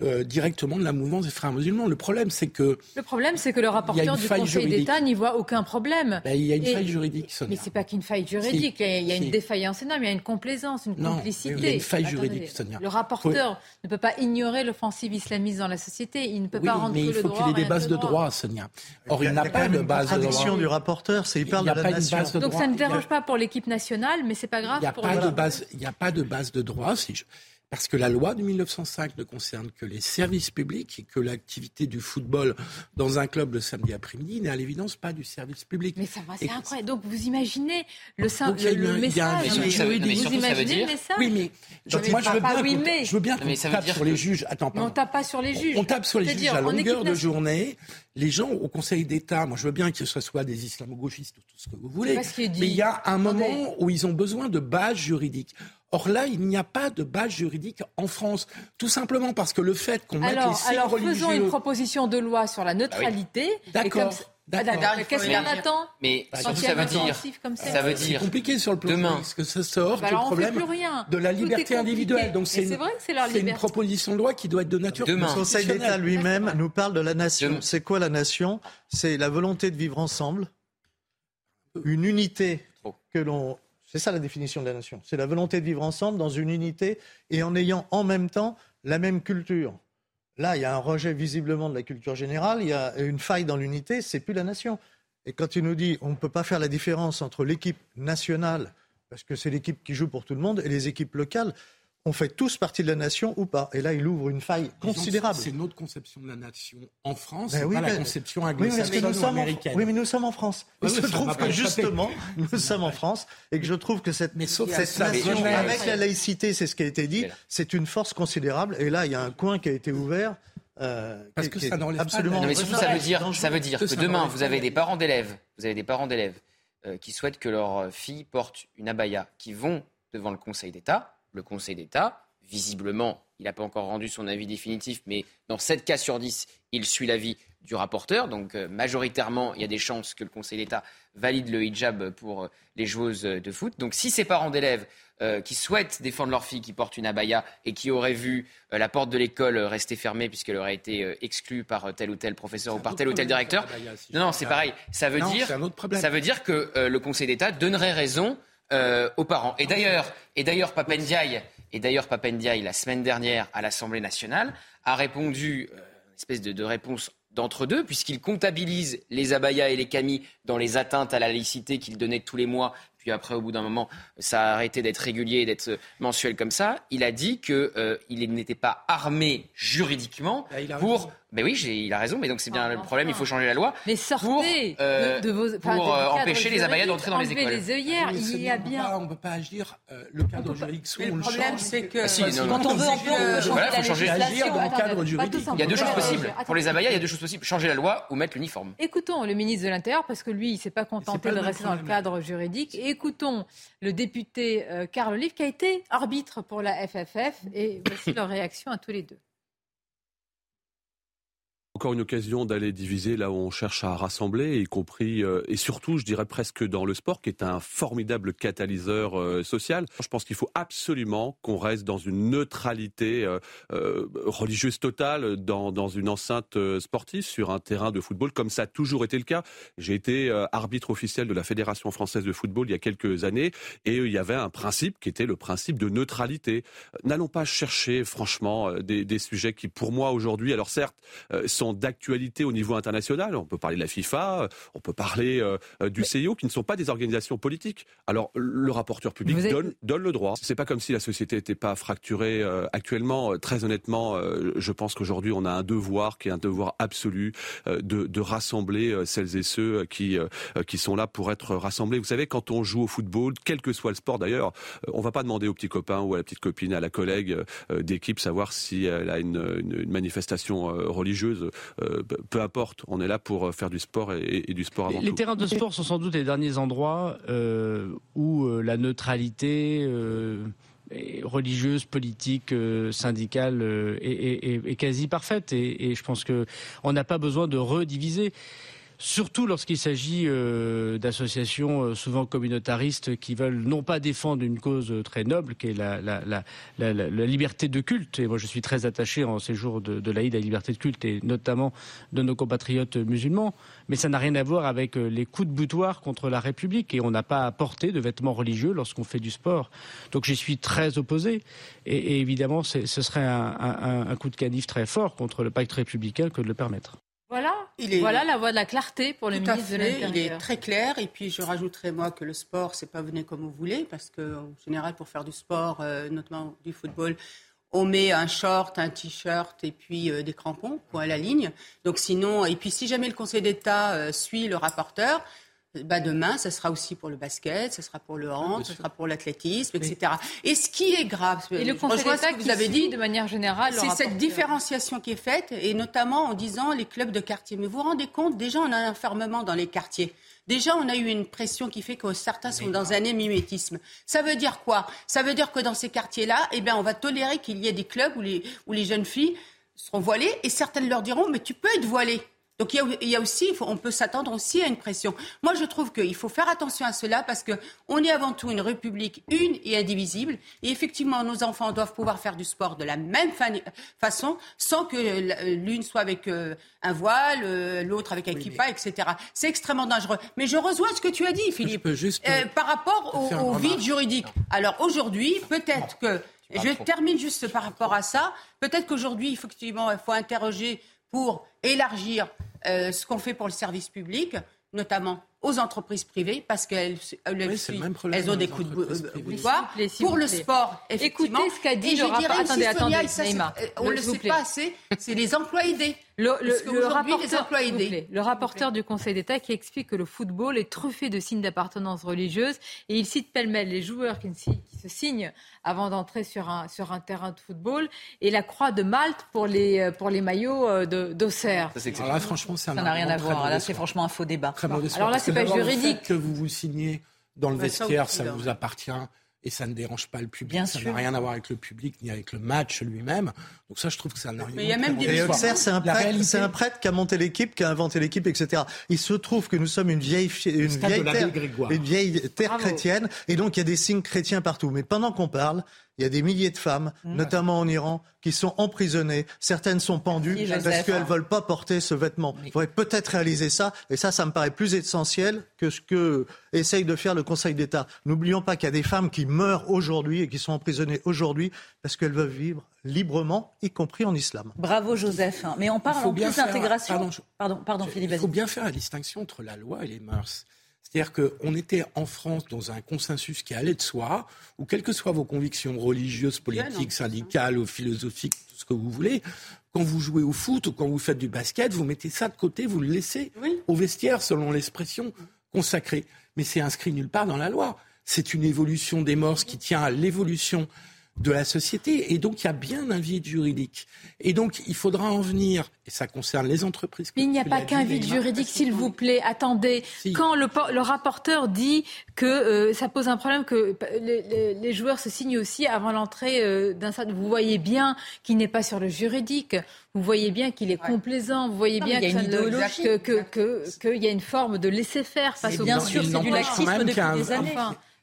euh, directement de la mouvance des frères musulmans. Le problème, c'est que... Le problème, c'est que le rapporteur du Conseil d'État n'y voit aucun problème. Ben, il y a une faille juridique, Sonia. Mais c'est pas qu'une faille juridique. il y a, une défaillance énorme, il y a une complaisance, une complicité. il y a une faille juridique, Sonia. Le rapporteur ne peut pas ignorer l'offensive islamiste dans la société. Il ne peut pas rendre mais il faut qu'il ait des bases de droit, Sonia. Or, il, n'a pas de base de droit. du rapporteur, c'est il parle de la nation. Donc ça ne dérange pas pour l'équipe nationale, mais c'est pas grave pour... Il n'y a pas de base de droit. Parce que la loi de 1905 ne concerne que les services publics et que l'activité du football dans un club le samedi après-midi n'est à l'évidence pas du service public. Mais ça va, c'est incroyable. Donc vous imaginez le, le, message. vous imaginez le message Oui, mais moi je veux, bien oui, mais... je veux bien qu'on tape sur les juges. Attends, on tape pas sur les juges. On tape sur les juges à longueur de journée. Les gens au Conseil d'État, moi je veux bien que ce soit des islamo-gauchistes ou tout ce que vous voulez, mais il y a un moment où ils ont besoin de bases juridiques. Or là, il n'y a pas de base juridique en France, tout simplement parce que le fait qu'on mette les signes alors religieux... faisons une proposition de loi sur la neutralité. Ah D'accord. D'accord. Qu'est-ce qu'on attend Mais surtout, ça veut dire, ça veut dire, compliqué sur le plan demain, parce que ça sort bah du problème de la liberté individuelle. Donc c'est une, une, proposition de loi qui doit être de nature. Demain. Le Conseil d'État lui-même nous parle de la nation. C'est quoi la nation? C'est la volonté de vivre ensemble, une unité que l'on c'est ça la définition de la nation. C'est la volonté de vivre ensemble dans une unité et en ayant en même temps la même culture. Là, il y a un rejet visiblement de la culture générale, il y a une faille dans l'unité, c'est plus la nation. Et quand tu nous dis on ne peut pas faire la différence entre l'équipe nationale, parce que c'est l'équipe qui joue pour tout le monde, et les équipes locales, on fait tous partie de la nation ou pas. Et là, il ouvre une faille considérable. C'est notre conception de la nation en France, ben pas la conception anglo-saxonne oui, américaine. oui, mais nous sommes en France. il se trouve que justement, nous sommes en France et que je trouve que cette, cette nation, avec la laïcité, c'est ce qui a été dit, c'est une force considérable. Et là, il y a un coin qui a été ouvert. Euh, Parce que ça n'enlève absolument. Non, mais surtout, ça veut dire, ça veut dire que demain, vous avez des parents d'élèves, vous avez des parents d'élèves euh, qui souhaitent que leur fille porte une abaya, qui vont devant le Conseil d'État le Conseil d'État. Visiblement, il n'a pas encore rendu son avis définitif, mais dans 7 cas sur 10, il suit l'avis du rapporteur. Donc euh, majoritairement, il y a des chances que le Conseil d'État valide le hijab pour euh, les joueuses de foot. Donc si ces parents d'élèves euh, qui souhaitent défendre leur fille qui porte une abaya et qui auraient vu la porte de l'école rester fermée puisqu'elle aurait été exclue par tel ou tel professeur ou par tel ou tel directeur, non, non, c'est pareil. Ça veut dire, ça veut dire que le Conseil d'État donnerait raison euh, aux parents. Et d'ailleurs, et d'ailleurs, Papendiaï, et d'ailleurs, Papendiaï, la semaine dernière à l'Assemblée nationale, a répondu, euh, une espèce de, réponse d'entre-deux, puisqu'il comptabilise les abayas et les camis dans les atteintes à la laïcité qu'il donnait tous les mois puis après, au bout d'un moment, ça a arrêté d'être régulier, d'être mensuel comme ça. Il a dit qu'il euh, n'était pas armé juridiquement bah, pour mais oui, il a raison, mais donc c'est bien le problème, il faut changer la loi. Mais sortez pour, euh, de, vos, pour euh, empêcher les abayas d'entrer dans les écoles. les œillères, il y a bien. On ne peut pas agir, euh, le cadre juridique soit Le problème, c'est que ah, quand on veut, on peut changer la législation. dans le cadre juridique. Il y a deux choses possibles. Pour les abayas, il y a deux choses possibles changer la loi ou mettre l'uniforme. Écoutons le ministre de l'Intérieur, parce que lui, il ne s'est pas contenté de rester dans le cadre juridique. écoutons le député Carl Olive, qui a été arbitre pour la FFF, et voici leur réaction à tous les deux encore une occasion d'aller diviser là où on cherche à rassembler, y compris euh, et surtout, je dirais presque dans le sport, qui est un formidable catalyseur euh, social. Je pense qu'il faut absolument qu'on reste dans une neutralité euh, religieuse totale dans, dans une enceinte sportive sur un terrain de football, comme ça a toujours été le cas. J'ai été arbitre officiel de la Fédération française de football il y a quelques années, et il y avait un principe qui était le principe de neutralité. N'allons pas chercher, franchement, des, des sujets qui, pour moi aujourd'hui, alors certes, sont d'actualité au niveau international. On peut parler de la FIFA, on peut parler euh, du CIO, qui ne sont pas des organisations politiques. Alors, le rapporteur public donne, donne, le droit. C'est pas comme si la société n'était pas fracturée euh, actuellement. Très honnêtement, euh, je pense qu'aujourd'hui, on a un devoir qui est un devoir absolu de, de, rassembler celles et ceux qui, qui sont là pour être rassemblés. Vous savez, quand on joue au football, quel que soit le sport d'ailleurs, on va pas demander au petit copain ou à la petite copine, à la collègue d'équipe, savoir si elle a une, une, une manifestation religieuse euh, peu importe, on est là pour euh, faire du sport et, du sport avant les, Les terrains de sport sont sans doute les derniers endroits euh, où la neutralité religieuse, politique, syndicale est, quasi parfaite. Et, et je pense qu'on n'a pas besoin de rediviser surtout lorsqu'il s'agit euh, d'associations euh, souvent communautaristes qui veulent non pas défendre une cause très noble, qui est la, liberté de culte. Et moi, je suis très attaché en ces jours de, de l'Aïd à la liberté de culte, et notamment de nos compatriotes musulmans. Mais ça n'a rien à voir avec euh, les coups de boutoir contre la République. Et on n'a pas à porter de vêtements religieux lorsqu'on fait du sport. Donc j'y suis très opposé. Et, évidemment, ce serait un coup de canif très fort contre le pacte républicain que de le permettre. Voilà, voilà la voie de la clarté pour le ministre de l'Intérieur. Il est très clair. Et puis je rajouterai moi que le sport, c'est pas venir comme vous voulez, parce qu'en général, pour faire du sport, euh, notamment du football, on met un short, un t-shirt et puis euh, des crampons, point à la ligne. Donc sinon, et puis si jamais le Conseil d'État euh, suit le rapporteur, bah demain, ce sera aussi pour le basket, ce sera pour le hand, ce sera pour l'athlétisme, etc. Et ce qui est grave, et le Conseil d'État que vous avez dit de manière générale, c'est cette différenciation qui est faite, et notamment en disant les clubs de quartier. Mais vous vous rendez compte, déjà on a un enfermement dans les quartiers. Déjà, on a eu une pression qui fait que certains sont dans un émimétisme. Ça veut dire quoi? Ça veut dire que dans ces quartiers-là, eh bien, on va tolérer qu'il y ait des clubs où les, où les jeunes filles seront voilées, et certaines leur diront, mais tu peux être voilée. Donc il y a, aussi, on peut s'attendre aussi à une pression. Moi, je trouve qu'il faut faire attention à cela parce qu'on est avant tout une république une et indivisible. Et effectivement, nos enfants doivent pouvoir faire du sport de la même façon, sans que l'une soit avec euh, un voile, euh, l'autre avec un kippa, etc. C'est extrêmement dangereux. Mais je rejoins ce que tu as dit, Philippe, euh, par rapport au, vide juridique. Alors aujourd'hui, peut-être que je termine juste par rapport à ça. Peut-être qu'aujourd'hui, effectivement, il faut interroger pour élargir euh, ce qu'on fait pour le service public, notamment aux entreprises privées parce qu'elles elles ont des coups de boutoir. Pour le sport, effectivement. Écoutez ce qu'a dit le rapport. Attendez, attendez, euh, On ne le sait pas assez. C'est les emplois aidés. Le, le, rapporteur, le, rapporteur, du Conseil d'État qui explique que le football est truffé de signes d'appartenance religieuse et il cite pêle-mêle les joueurs qui, se signent avant d'entrer sur un, sur un terrain de football et la croix de Malte pour les, euh, pour les maillots d'Auxerre. franchement, ça n'a rien à voir. Là, c'est franchement un faux débat. Alors là, c'est pas juridique. que vous vous signez dans le vestiaire, ça, vous appartient et ça ne dérange pas le public. ça n'a rien à voir avec le public ni avec le match lui-même. Donc ça, je trouve que ça n'a rien à voir. Et Auxerre, c'est un, prêtre, un prêtre qui a monté l'équipe, qui a inventé l'équipe, etc. Il se trouve que nous sommes une vieille, une vieille terre, une vieille terre chrétienne, et donc il y a des signes chrétiens partout. Mais pendant qu'on parle, il y a des milliers de femmes, mmh. notamment en Iran, qui sont emprisonnées. Certaines sont pendues parce qu'elles ne veulent pas porter ce vêtement. Il faudrait peut-être réaliser ça. Et ça, ça me paraît plus essentiel que ce que essaye de faire le Conseil d'État. N'oublions pas qu'il y a des femmes qui meurent aujourd'hui et qui sont emprisonnées aujourd'hui parce qu'elles veulent vivre librement, y compris en islam. Bravo Joseph. Mais on parle en plus d'intégration. Pardon, pardon, Philippe. Il faut bien faire la distinction entre la loi et les mœurs. C'est-à-dire qu'on était en France dans un consensus qui allait de soi, où quelles que soient vos convictions religieuses, politiques, syndicales ou philosophiques, tout ce que vous voulez, quand vous jouez au foot ou quand vous faites du basket, vous mettez ça de côté, vous le laissez au vestiaire, selon l'expression consacrée. Mais c'est inscrit nulle part dans la loi. C'est une évolution des mœurs qui tient à l'évolution de la société. Et donc, il y a bien un vide juridique. Et donc, il faudra en venir, et ça concerne les entreprises. il n'y a pas qu'un vide juridique, s'il vous plaît. Attendez, quand le, le, rapporteur dit que euh, ça pose un problème, que les, les, joueurs se signent aussi avant l'entrée euh, d'un stade, vous voyez bien qu'il n'est pas sur le juridique. Vous voyez bien qu'il est complaisant. Vous voyez bien qu'il y, que, que, y a une forme de laisser faire face au Bien sûr, c'est du laxisme depuis des années.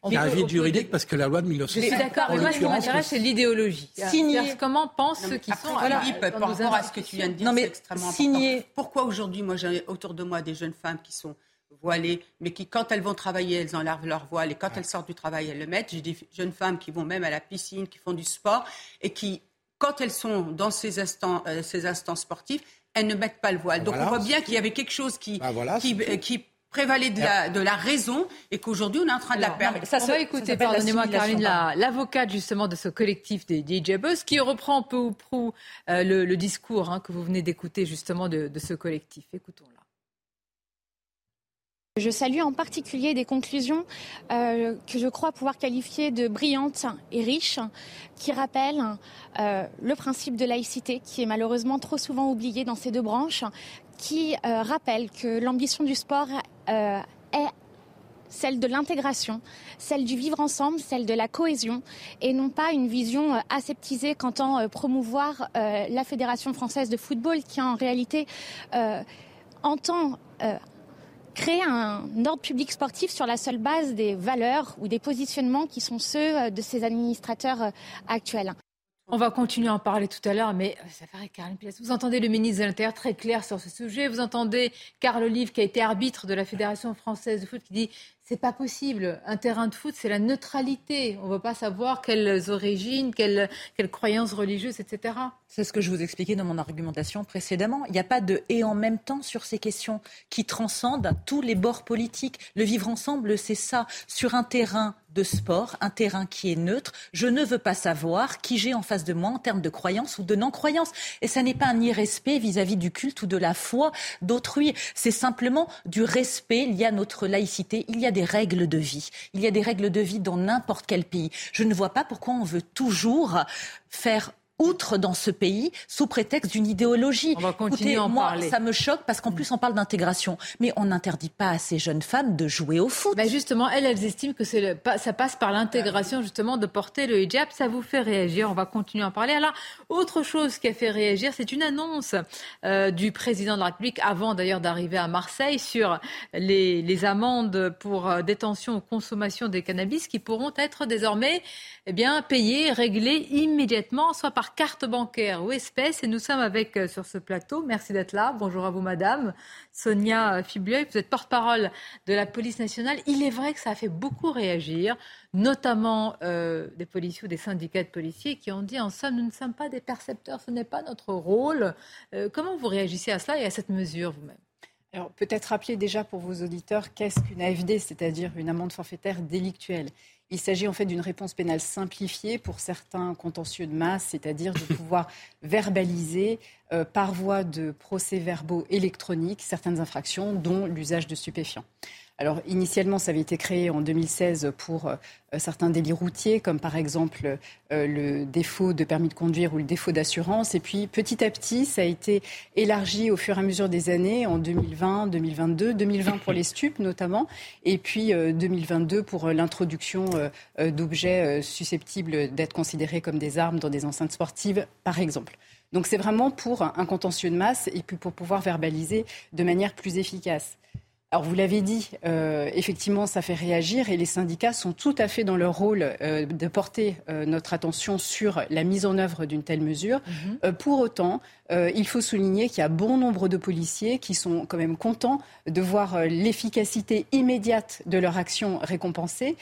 Il y a un vide juridique parce que la loi de 1960. Je suis d'accord, mais moi, ce qui m'intéresse, c'est l'idéologie. Signer. Comment pensent ceux qui sont. Voilà, par rapport à ce que tu viens de dire, c'est extrêmement important. Pourquoi aujourd'hui, moi, j'ai autour de moi des jeunes femmes qui sont voilées, mais qui, quand elles vont travailler, elles enlèvent leur voile, et quand elles sortent du travail, elles le mettent. J'ai des jeunes femmes qui vont même à la piscine, qui font du sport, et qui, quand elles sont dans ces instants, euh, ces instants sportifs, elles ne mettent pas le voile. Donc on voit bien qu'il y avait quelque chose qui, bah qui, qui prévalait de la, de la raison et qu'aujourd'hui on est en train de la perdre. Ça, on va écouter, pardonnez-moi Caroline, l'avocate justement de ce collectif des DJ Buzz qui reprend peu ou prou euh, le, discours hein, que vous venez d'écouter justement de, de ce collectif. Écoutons-la. Je salue en particulier des conclusions euh, que je crois pouvoir qualifier de brillantes et riches, qui rappellent euh, le principe de laïcité, qui est malheureusement trop souvent oublié dans ces deux branches, qui euh, rappelle que l'ambition du sport euh, est celle de l'intégration, celle du vivre ensemble, celle de la cohésion, et non pas une vision euh, aseptisée qu'entend promouvoir la Fédération française de football, qui en réalité entend créer un ordre public sportif sur la seule base des valeurs ou des positionnements qui sont ceux de ses administrateurs actuels. On va continuer à en parler tout à l'heure, mais euh, ça paraît Karine Vous entendez le ministre de l'Intérieur très clair sur ce sujet. Vous entendez Carl Olive, qui a été arbitre de la Fédération française de foot, qui dit c'est pas possible. Un terrain de foot, c'est la neutralité. On ne veut pas savoir quelles origines, quelles, quelles croyances religieuses, etc. C'est ce que je vous expliquais dans mon argumentation précédemment. Il n'y a pas de et en même temps sur ces questions qui transcendent tous les bords politiques. Le vivre ensemble, c'est ça. Sur un terrain de sport, un terrain qui est neutre, je ne veux pas savoir qui j'ai en face de moi en termes de croyance ou de non-croyance. Et ça n'est pas un irrespect vis-à-vis du culte ou de la foi d'autrui. C'est simplement du respect lié à notre laïcité. Il y a des règles de vie. Il y a des règles de vie dans n'importe quel pays. Je ne vois pas pourquoi on veut toujours faire outre dans ce pays sous prétexte d'une idéologie. On va continuer à en moi, parler. ça me choque parce qu'en plus on parle d'intégration, mais on n'interdit pas à ces jeunes femmes de jouer au foot. Ben justement, elles, elles estiment que c'est ça passe par l'intégration justement de porter le hijab. Ça vous fait réagir. On va continuer à en parler. Alors, autre chose qui a fait réagir, c'est une annonce euh, du président de la République avant d'ailleurs d'arriver à Marseille sur les, les amendes pour euh, détention ou consommation des cannabis qui pourront être désormais eh bien, payées, réglées immédiatement, soit par carte bancaire ou espèce. Et nous sommes avec euh, sur ce plateau. Merci d'être là. Bonjour à vous, madame. Sonia Fibleuil, vous êtes porte-parole de la police nationale. Il est vrai que ça a fait beaucoup réagir, notamment euh, des policiers ou des syndicats de policiers qui ont dit en somme, nous ne sommes pas des percepteurs, ce n'est pas notre rôle. Euh, comment vous réagissez à cela et à cette mesure vous-même? Alors peut-être rappeler déjà pour vos auditeurs qu'est-ce qu'une AFD, c'est-à-dire une amende forfaitaire délictuelle? Il s'agit en fait d'une réponse pénale simplifiée pour certains contentieux de masse, c'est-à-dire de pouvoir verbaliser euh, par voie de procès-verbaux électroniques certaines infractions, dont l'usage de stupéfiants. Alors initialement, ça avait été créé en 2016 pour euh, certains délits routiers, comme par exemple euh, le défaut de permis de conduire ou le défaut d'assurance. Et puis petit à petit, ça a été élargi au fur et à mesure des années, en 2020, 2022, 2020 pour les stupes notamment, et puis 2022 euh, pour l'introduction d'objets susceptibles d'être considérés comme des armes dans des enceintes sportives, par exemple. Donc c'est vraiment pour un contentieux de masse et puis pour pouvoir verbaliser de manière plus efficace. Alors vous l'avez dit, euh, effectivement, ça fait réagir et les syndicats sont tout à fait dans leur rôle euh, de porter euh, notre attention sur la mise en œuvre d'une telle mesure. Mhm. pour autant, il faut souligner qu'il y a bon nombre de policiers qui sont quand même contents de voir l'efficacité immédiate de leur action récompensée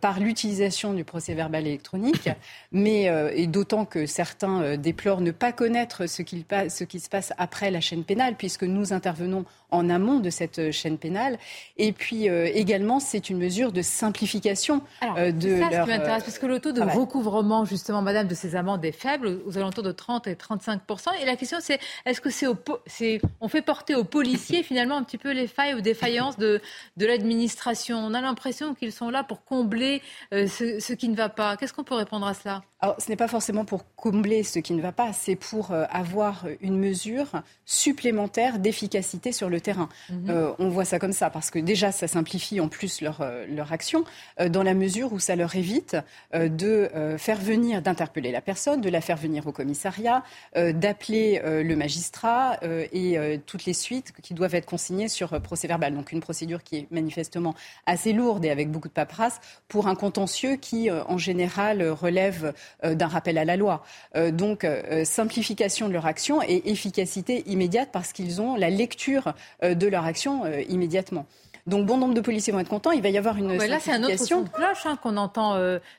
par l'utilisation du procès verbal électronique, mais et d'autant que certains déplorent ne pas connaître ce, ce qui se passe après la chaîne pénale, puisque nous intervenons en amont de cette chaîne pénale. Et puis euh, également, c'est une mesure de simplification euh, de ça, leur, ce qui m'intéresse, parce que le taux de recouvrement, justement, madame, de ces amendes est faible, aux alentours de 30 et 35 Et la question, c'est est-ce que c'est, c'est on fait porter aux policiers finalement un petit peu les failles ou défaillances de, de l'administration? On a l'impression qu'ils sont là pour combler euh, ce, ce qui ne va pas. Qu'est-ce qu'on peut répondre à cela? Alors, ce n'est pas forcément pour combler ce qui ne va pas, c'est pour euh, avoir une mesure supplémentaire d'efficacité sur le terrain. Mhm. Euh, on voit ça comme ça, parce que déjà, ça simplifie en plus leur, euh, leur action, dans la mesure où ça leur évite de faire venir, d'interpeller la personne, de la faire venir au commissariat, d'appeler le magistrat et toutes les suites qui doivent être consignées sur procès verbal. Donc, une procédure qui est manifestement assez lourde et avec beaucoup de paperasse pour un contentieux qui, en général, relève euh, d'un rappel à la loi. Euh, donc, euh, simplification de leur action et efficacité immédiate parce qu'ils ont la lecture de leur action immédiatement. Donc bon nombre de policiers vont être contents. Il va y avoir une ouais, Là, c'est un autre son de cloche hein, qu'on entend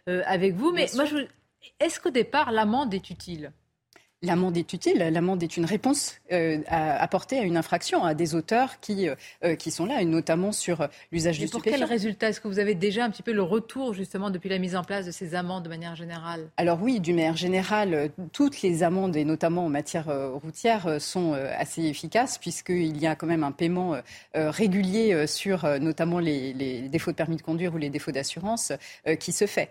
avec vous. Mais moi, est-ce qu'au départ, l'amende est utile? L'amende est utile. L'amende est une réponse euh, à apporter à une infraction, à des auteurs qui, euh, euh, qui sont là, et notamment sur l'usage du stupéfiant. pour quel résultat? Est-ce que vous avez déjà un petit peu le retour, justement, depuis la mise en place de ces amendes de manière générale? Alors oui, d'une manière générale, toutes les amendes, et notamment en matière routière, sont assez efficaces, puisqu'il y a quand même un paiement régulier sur notamment les, les, défauts de permis de conduire ou les défauts d'assurance qui se fait.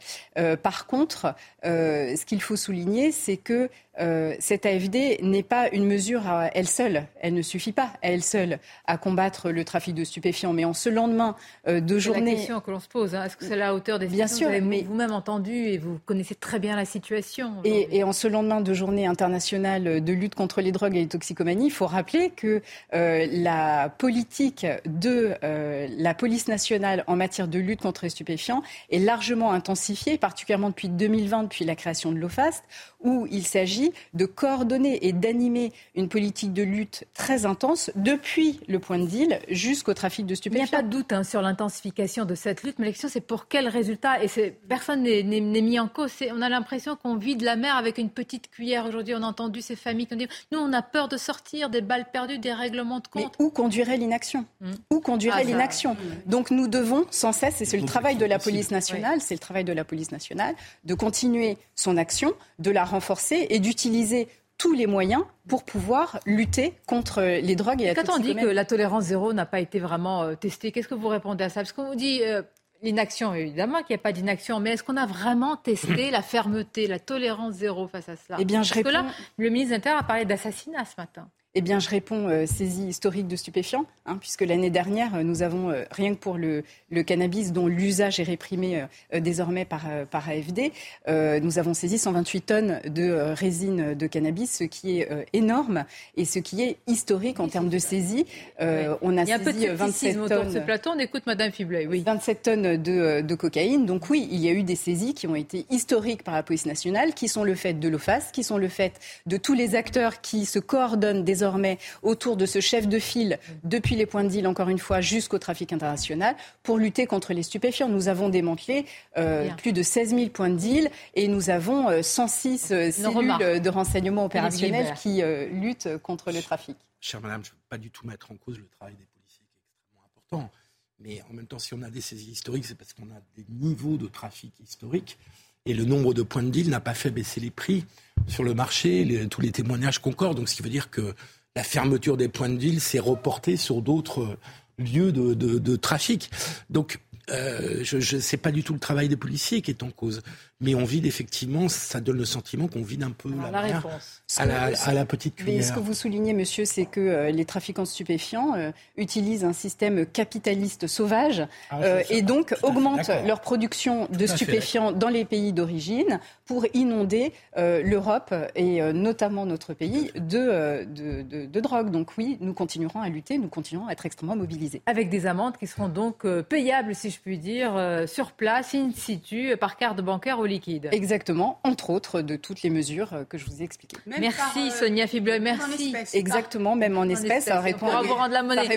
par contre, ce qu'il faut souligner, c'est que euh, cette AFD n'est pas une mesure à elle seule. Elle ne suffit pas à elle seule à combattre le trafic de stupéfiants. Mais en ce lendemain euh, de journée. C'est la question que l'on se pose. Hein. Est-ce que c'est la hauteur des Bien sûr, vous avez mais vous-même entendu et vous connaissez très bien la situation. Et, en ce lendemain de journée internationale de lutte contre les drogues et les toxicomanies, il faut rappeler que euh, la politique de la police nationale en matière de lutte contre les stupéfiants est largement intensifiée, particulièrement depuis 2020, depuis la création de l'OFAST, où il s'agit de coordonner et d'animer une politique de lutte très intense depuis le point de deal jusqu'au trafic de stupéfiants. Il n'y a pas de doute hein, sur l'intensification de cette lutte, mais la question c'est pour quel résultat Et personne n'est mis en cause. On a l'impression qu'on vide la mer avec une petite cuillère. Aujourd'hui, on a entendu ces familles qui ont dit nous, on a peur de sortir des balles perdues, des règlements de compte. Mais où conduirait l'inaction hmm. Où conduirait ah, l'inaction Donc nous devons sans cesse, et c'est le travail de la police nationale, c'est le travail de la police nationale, de continuer son action, de la renforcer et d'utiliser tous les moyens pour pouvoir lutter contre les drogues et la Quand on dit que la tolérance zéro n'a pas été vraiment euh, testée, qu'est-ce que vous répondez à ça? Parce qu'on vous dit euh, l'inaction, évidemment qu'il n'y a pas d'inaction, mais est-ce qu'on a vraiment testé la fermeté, la tolérance zéro face à cela? Eh bien, je Parce que là, le ministre de l'Intérieur a parlé d'assassinat ce matin. Eh bien, je réponds euh, saisie historique de stupéfiants, hein, puisque l'année dernière, euh, nous avons, euh, rien que pour le, le cannabis, dont l'usage est réprimé désormais par, par AFD, nous avons saisi 128 tonnes de résine de cannabis, ce qui est énorme et ce qui est historique en termes de saisie. On a, Il y a saisi un peu de 27 tonnes. ce plateau. On écoute Madame Fiblet. Oui. 27 tonnes de, de, cocaïne. Donc oui, il y a eu des saisies qui ont été historiques par la police nationale, qui sont le fait de l'OFAS, qui sont le fait de tous les acteurs qui se coordonnent des désormais autour de ce chef de file, depuis les points de deal, encore une fois, jusqu'au trafic international, pour lutter contre les stupéfiants. Nous avons démantelé euh, plus de 16 000 points de deal et nous avons 106 euh, euh, cellules de renseignement opérationnel qui luttent contre le trafic. Chère madame, je ne veux pas du tout mettre en cause le travail des policiers qui est extrêmement important. Mais en même temps, si on a des saisies historiques, c'est parce qu'on a des niveaux de trafic historiques. Et le nombre de points de deal n'a pas fait baisser les prix sur le marché. tous les témoignages concordent. Donc, ce qui veut dire que la fermeture des points de deal s'est reportée sur d'autres lieux de, trafic. Donc, euh, je pas du tout le travail des policiers qui est en cause. Mais on vide effectivement, ça donne le sentiment qu'on vide un peu la, réponse. À, la, petite cuillère. Mais ce que vous soulignez, monsieur, c'est que euh, les trafiquants stupéfiants euh, utilisent un système capitaliste sauvage ah, euh, et donc augmentent leur production de stupéfiants dans les pays d'origine pour inonder l'Europe et notamment notre pays de, de, de, drogue. Donc oui, nous continuerons à lutter, nous continuerons à être extrêmement mobilisés. Avec des amendes qui seront donc payables, si je puis dire, sur place, in situ, par carte bancaire ou liquide. Exactement, entre autres de toutes les mesures euh, que je vous ai expliquées. merci euh, Sonia Fibloy, merci. Exactement, même en, espèces, ça répond, à, rendre la monnaie.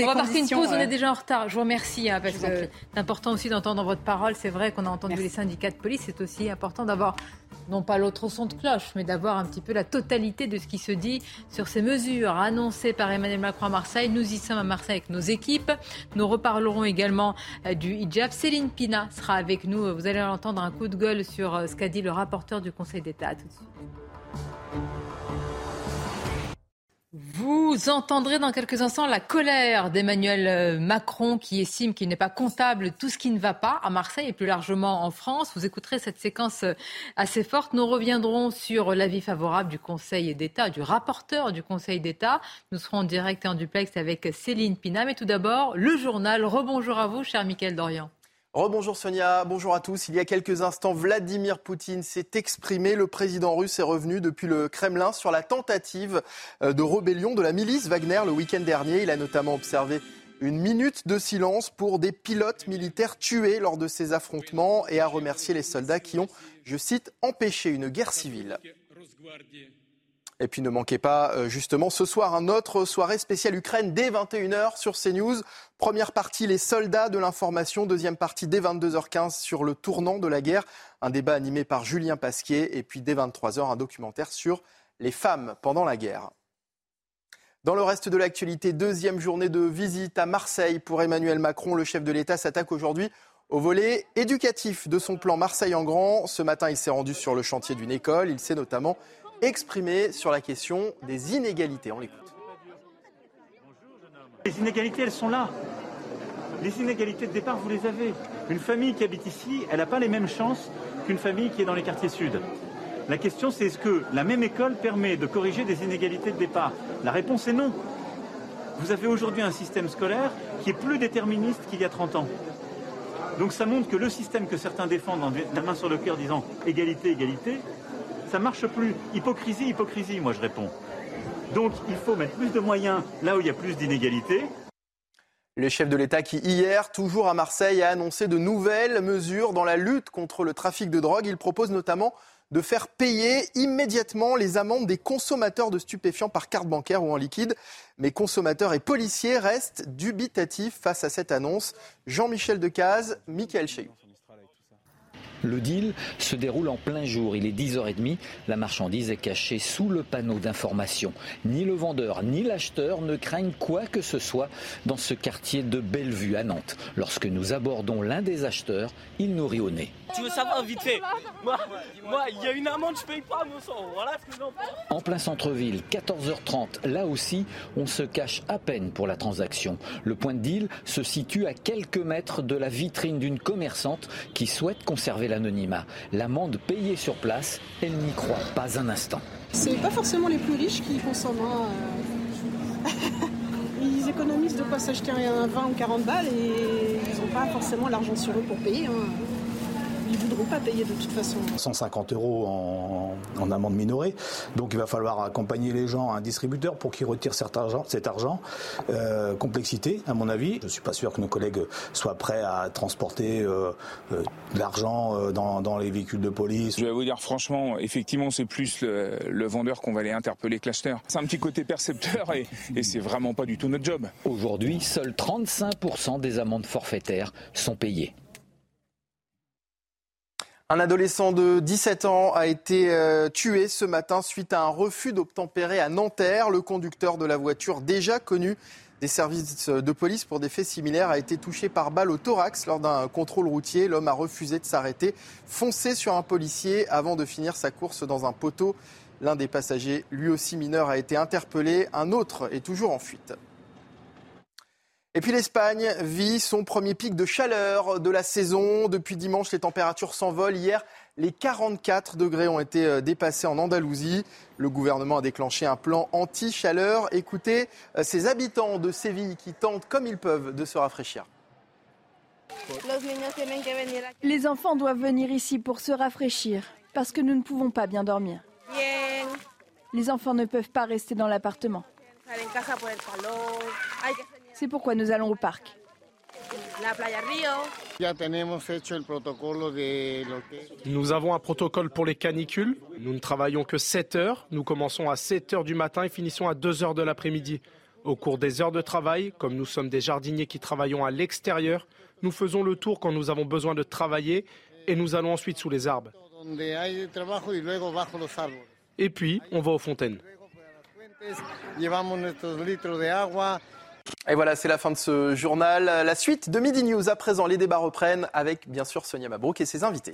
on va marquer une pause, on est déjà en retard. Je vous remercie hein, parce que c'est important aussi d'entendre votre parole. C'est vrai qu'on a entendu les syndicats de police, c'est aussi important d'avoir non pas l'autre son de cloche, mais d'avoir un petit peu la totalité de ce qui se dit sur ces mesures annoncées par Emmanuel Macron à Marseille. Nous y sommes à Marseille avec nos équipes. Nous reparlerons également euh, du hijab. Céline Pina sera avec nous. Vous allez entendre un coup de gueule sur euh, ce qu'a dit le rapporteur du Conseil d'État. tout de suite. Vous entendrez dans quelques instants la colère d'Emmanuel euh, Macron qui estime qu'il n'est pas comptable tout ce qui ne va pas à Marseille et plus largement en France. Vous écouterez cette séquence euh, assez forte. Nous reviendrons sur l'avis favorable du Conseil d'État, du rapporteur du Conseil d'État. Nous serons en direct et en duplex avec Céline Pina. Mais tout d'abord, le journal. Rebonjour à vous, cher Mickaël Dorian. Rebonjour Sonia, bonjour à tous. Il y a quelques instants, Vladimir Poutine s'est exprimé. Le président russe est revenu depuis le Kremlin sur la tentative euh, de rébellion de la milice Wagner le week-end dernier. Il a notamment observé une minute de silence pour des pilotes militaires tués lors de ces affrontements et a remercié les soldats qui ont, je cite, empêché une guerre civile. Et puis ne manquez pas euh, justement ce soir un autre soirée spéciale Ukraine dès 21h sur CNews. Première partie les soldats de l'information, deuxième partie dès 22h15 sur le tournant de la guerre, un débat animé par Julien Pasquier et puis dès 23h un documentaire sur les femmes pendant la guerre. Dans le reste de l'actualité, deuxième journée de visite à Marseille pour Emmanuel Macron. Le chef de l'État s'attaque aujourd'hui au volet éducatif de son plan Marseille en grand. Ce matin, il s'est rendu sur le chantier d'une école. Il s'est notamment exprimé sur la question des inégalités. On l'écoute. Les inégalités, elles sont là. Les inégalités de départ, vous les avez. Une famille qui habite ici, elle n'a pas les mêmes chances qu'une famille qui est dans les quartiers sud. La question, c'est est-ce que la même école permet de corriger des inégalités de départ? La réponse est non. Vous avez aujourd'hui un système scolaire qui est plus déterministe qu'il y a 30 ans. Donc ça montre que le système que certains défendent en la main sur le cœur disant égalité, égalité, ça marche plus. Hypocrisie, hypocrisie, moi je réponds. Donc il faut mettre plus de moyens là où il y a plus d'inégalités. Le chef de l'État qui hier, toujours à Marseille, a annoncé de nouvelles mesures dans la lutte contre le trafic de drogue. Il propose notamment de faire payer immédiatement les amendes des consommateurs de stupéfiants par carte bancaire ou en liquide. Mais consommateurs et policiers restent dubitatifs face à cette annonce. Jean-Michel Decaze, Michael Cheyou. Le deal se déroule en plein jour. Il est 10h30. La marchandise est cachée sous le panneau d'information. Ni le vendeur ni l'acheteur ne craignent quoi que ce soit dans ce quartier de Bellevue à Nantes. Lorsque nous abordons l'un des acheteurs, il nous rit au nez. Tu veux savoir vite fait Moi, il y a une amende, je paye pas mon sang. Voilà ce que En plein centre-ville, 14h30, là aussi, on se cache à peine pour la transaction. Le point de deal se situe à quelques mètres de la vitrine d'une commerçante qui souhaite conserver l'anonymat. L'amende payée sur place, elle n'y croit pas un instant. C'est pas forcément les plus riches qui consomment. Hein. ils économisent de quoi s'acheter un 20 ou 40 balles et ils n'ont pas forcément l'argent sur eux pour payer. Hein ils ne voudront pas payer de toute façon. 150 euros en, amende minorée. Donc il va falloir accompagner les gens à un distributeur pour qu'ils retirent cet argent. Cet argent. Euh, complexité, à mon avis. Je ne suis pas sûr que nos collègues soient prêts à transporter euh, euh, de l'argent dans, les véhicules de police. Je vais vous dire franchement, effectivement, c'est plus le, vendeur qu'on va aller interpeller que l'acheteur. C'est un petit côté percepteur et, et c'est vraiment pas du tout notre job. Aujourd'hui, seuls 35% des amendes forfaitaires sont payées. Un adolescent de 17 ans a été euh, tué ce matin suite à un refus d'obtempérer à Nanterre. Le conducteur de la voiture, déjà connu des services de police pour des faits similaires, a été touché par balle au thorax lors d'un contrôle routier. L'homme a refusé de s'arrêter, foncé sur un policier avant de finir sa course dans un poteau. L'un des passagers, lui aussi mineur, a été interpellé. Un autre est toujours en fuite. Et puis l'Espagne vit son premier pic de chaleur de la saison. Depuis dimanche, les températures s'envolent. Hier, Les 44 degrés ont été euh, dépassés en Andalousie. Le gouvernement a déclenché un plan anti-chaleur. Écoutez euh, ces habitants de Séville qui tentent comme ils peuvent de se rafraîchir. Les enfants doivent venir ici pour se rafraîchir parce que nous ne pouvons pas bien dormir. Les enfants ne peuvent pas rester dans l'appartement. C'est pourquoi nous allons au parc. Nous avons un protocole pour les canicules. Nous ne travaillons que 7 heures. Nous commençons à 7 heures du matin et finissons à 2 heures de l'après-midi. Au cours des heures de travail, comme nous sommes des jardiniers qui travaillons à l'extérieur, nous faisons le tour quand nous avons besoin de travailler et nous allons ensuite sous les arbres. Et puis, on va aux fontaines. Et voilà, c'est la fin de ce journal. La suite de Midi News. À présent, les débats reprennent avec, bien sûr, Sonia Mabrouk et ses invités.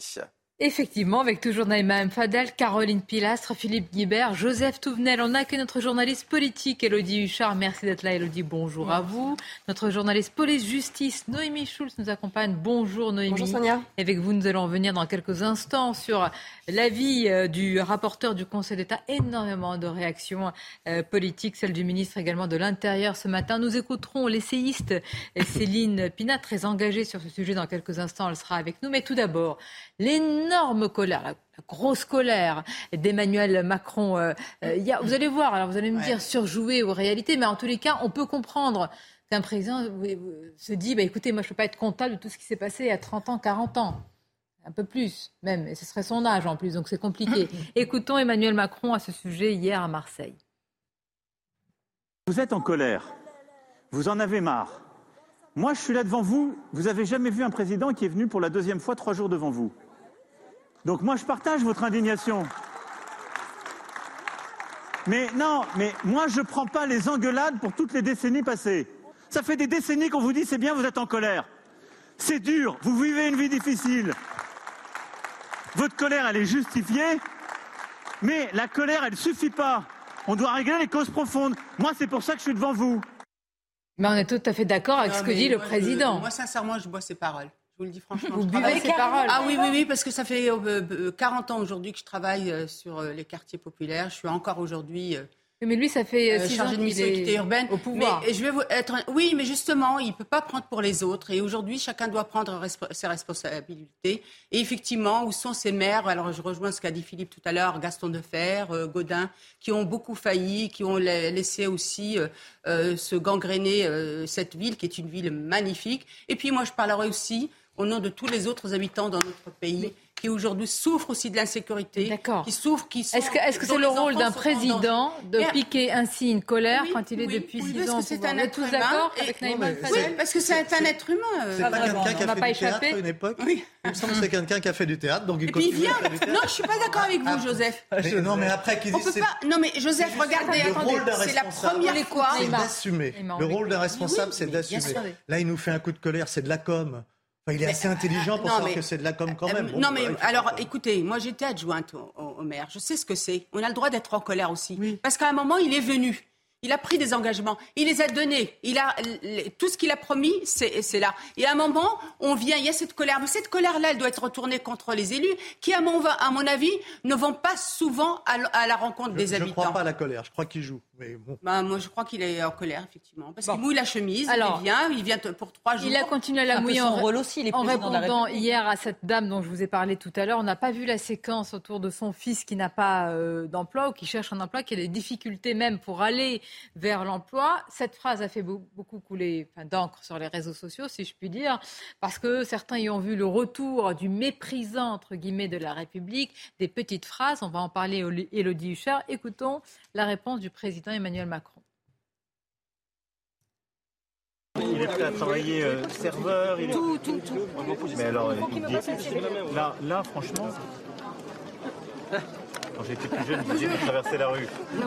Effectivement, avec toujours Naïma Fadel, Caroline Pilastre, Philippe Guibert, Joseph Touvenel. On a que notre journaliste politique, Elodie Huchard. Merci d'être là, Elodie. Bonjour à vous. Notre journaliste police-justice, Noémie Schulz, nous accompagne. Bonjour, Noémie. Bonjour, Sonia. Et avec vous, nous allons venir dans quelques instants sur l'avis euh, du rapporteur du Conseil d'État. Énormément de réactions euh, politiques, celle du ministre également de l'Intérieur ce matin. Nous écouterons l'essayiste Céline Pina, très engagée sur ce sujet dans quelques instants. Elle sera avec nous. Mais tout d'abord, l'énorme colère, la, grosse colère d'Emmanuel Macron. Euh, euh, y a, vous allez voir, alors vous allez me dire surjouer ou réalité, mais en tous les cas, on peut comprendre qu'un président se dit, bah, écoutez, moi je ne peux pas être comptable de tout ce qui s'est passé il y a 30 ans, 40 ans. Un peu plus, même, et ce serait son âge en plus, donc c'est compliqué. Écoutons Emmanuel Macron à ce sujet hier à Marseille. Vous êtes en colère, vous en avez marre. Moi, je suis là devant vous. Vous n'avez jamais vu un président qui est venu pour la deuxième fois trois jours devant vous. Donc moi, je partage votre indignation. Mais non, mais moi, je ne prends pas les engueulades pour toutes les décennies passées. Ça fait des décennies qu'on vous dit c'est bien, vous êtes en colère. C'est dur, vous vivez une vie difficile. Votre colère, elle est justifiée, mais la colère, elle ne suffit pas. On doit régler les causes profondes. Moi, c'est pour ça que je suis devant vous. Mais on est tout à fait d'accord avec ce que dit le président. moi, sincèrement, je bois ses paroles. Je vous le dis franchement. Vous buvez ses paroles Ah oui, oui, oui, parce que ça fait 40 euh, ans aujourd'hui que je travaille euh, sur euh, les quartiers populaires. Je suis encore aujourd'hui mais lui, ça fait six chargé ans de équité urbaine. au pouvoir. Mais je vais vous être oui, mais justement, il peut pas prendre pour les autres. Et aujourd'hui, chacun doit prendre ses responsabilités. Et effectivement, où sont ces maires? Alors, je rejoins ce qu'a dit Philippe tout à l'heure, Gaston Defer, euh, Godin, qui ont beaucoup failli, qui ont laissé aussi euh, euh, se gangréner cette ville, qui est une ville magnifique. Et puis, moi, je parlerai aussi au nom de tous les autres habitants dans notre pays qui aujourd'hui souffrent aussi de l'insécurité, qui souffrent, qui Est-ce que est-ce que c'est le rôle d'un président de piquer ainsi une colère quand il est depuis six ans au pouvoir? Vous êtes tous d'accord avec Naïma Oui, parce que c'est un être humain. C'est pas quelqu'un qui a fait du théâtre à une époque Oui. Il me semble que c'est quelqu'un qui a fait du théâtre, donc il Et puis il vient. Non, je suis pas d'accord avec vous, Joseph. Non, mais après qu'ils disent. Non, mais Joseph, regardez, c'est la première fois. C'est d'assumer. Le rôle d'un responsable, c'est d'assumer. Là, il nous fait un coup de colère, c'est de la com il est assez intelligent pour savoir que c'est de la com quand même. non, mais alors, écoutez, moi j'étais adjointe au, maire. Je sais ce que c'est. On a le droit d'être en colère aussi. Parce qu'à un moment, il est venu. Il a pris des engagements, il les a donnés, il a tout ce qu'il a promis, c'est là. Et à un moment, on vient, il y a cette colère, mais cette colère-là, elle doit être retournée contre les élus, qui, à mon, à mon avis, ne vont pas souvent à, la rencontre des habitants. Je ne crois pas à la colère, je crois qu'il joue. Mais bon. bah, moi, je crois qu'il est en colère, effectivement, parce qu'il mouille la chemise, il vient, il vient pour trois jours. Il a continué à la mouiller en, rôle aussi, en répondant hier à cette dame dont je vous ai parlé tout à l'heure. On n'a pas vu la séquence autour de son fils qui n'a pas euh, d'emploi ou qui cherche un emploi, qui a des difficultés même pour aller vers l'emploi. Cette phrase a fait beaucoup couler d'encre sur les réseaux sociaux, si je puis dire, parce que certains y ont vu le retour du méprisant, entre guillemets, de la République, des petites phrases. On va en parler, Élodie Huchard. Écoutons la réponse du président Emmanuel Macron. Il est prêt à travailler euh, serveur. Il Tout, tout, tout. Mais alors, il dit... là, là, franchement, quand j'étais plus jeune, je disais de traverser la rue. Non,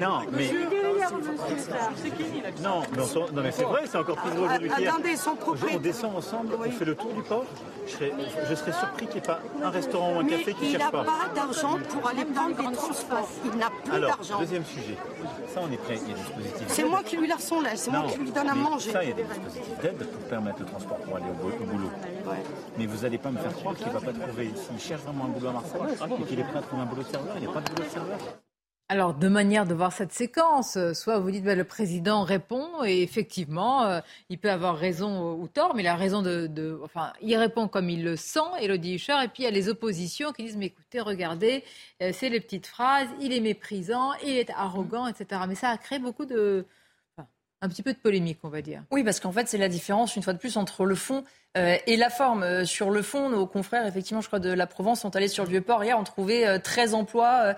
non mais Non, non, mais c'est vrai, c'est encore plus vrai aujourd'hui Attendez, son On descend ensemble, on fait le tour du port. Je serais, je serais surpris qu'il n'y ait pas un restaurant ou un café qui ne cherche pas. Il n'a pas d'argent pour aller prendre des transports. Il n'a plus d'argent. Deuxième sujet. Ça, on est prêt. Il y a des dispositifs. C'est moi qui lui son lait. C'est moi qui lui donne à manger. Ça, il y a des dispositifs d'aide pour permettre le transport pour aller au, boulot. Mais vous n'allez pas me faire croire qu'il ne va pas trouver. S'il cherche vraiment un boulot à Marseille et qu'il est prêt à trouver un boulot de serveur, il n'y a pas de boulot de serveur. Alors, deux manières de voir cette séquence. Soit vous dites, bah, le président répond, et effectivement, euh, il peut avoir raison ou tort, mais il a raison de, Enfin, il répond comme il le sent, Elodie Huchard, et puis il y a les oppositions qui disent, mais écoutez, regardez, euh, c'est les petites phrases, il est méprisant, il est arrogant, etc. Mais ça a créé beaucoup de... un petit peu de polémique, on va dire. Oui, parce qu'en fait, c'est la différence, une fois de plus, entre le fond euh, et la forme, euh, sur le fond, nos confrères, effectivement, je crois, de la Provence sont allés sur le Vieux-Port hier, ont trouvé 13 euh, emplois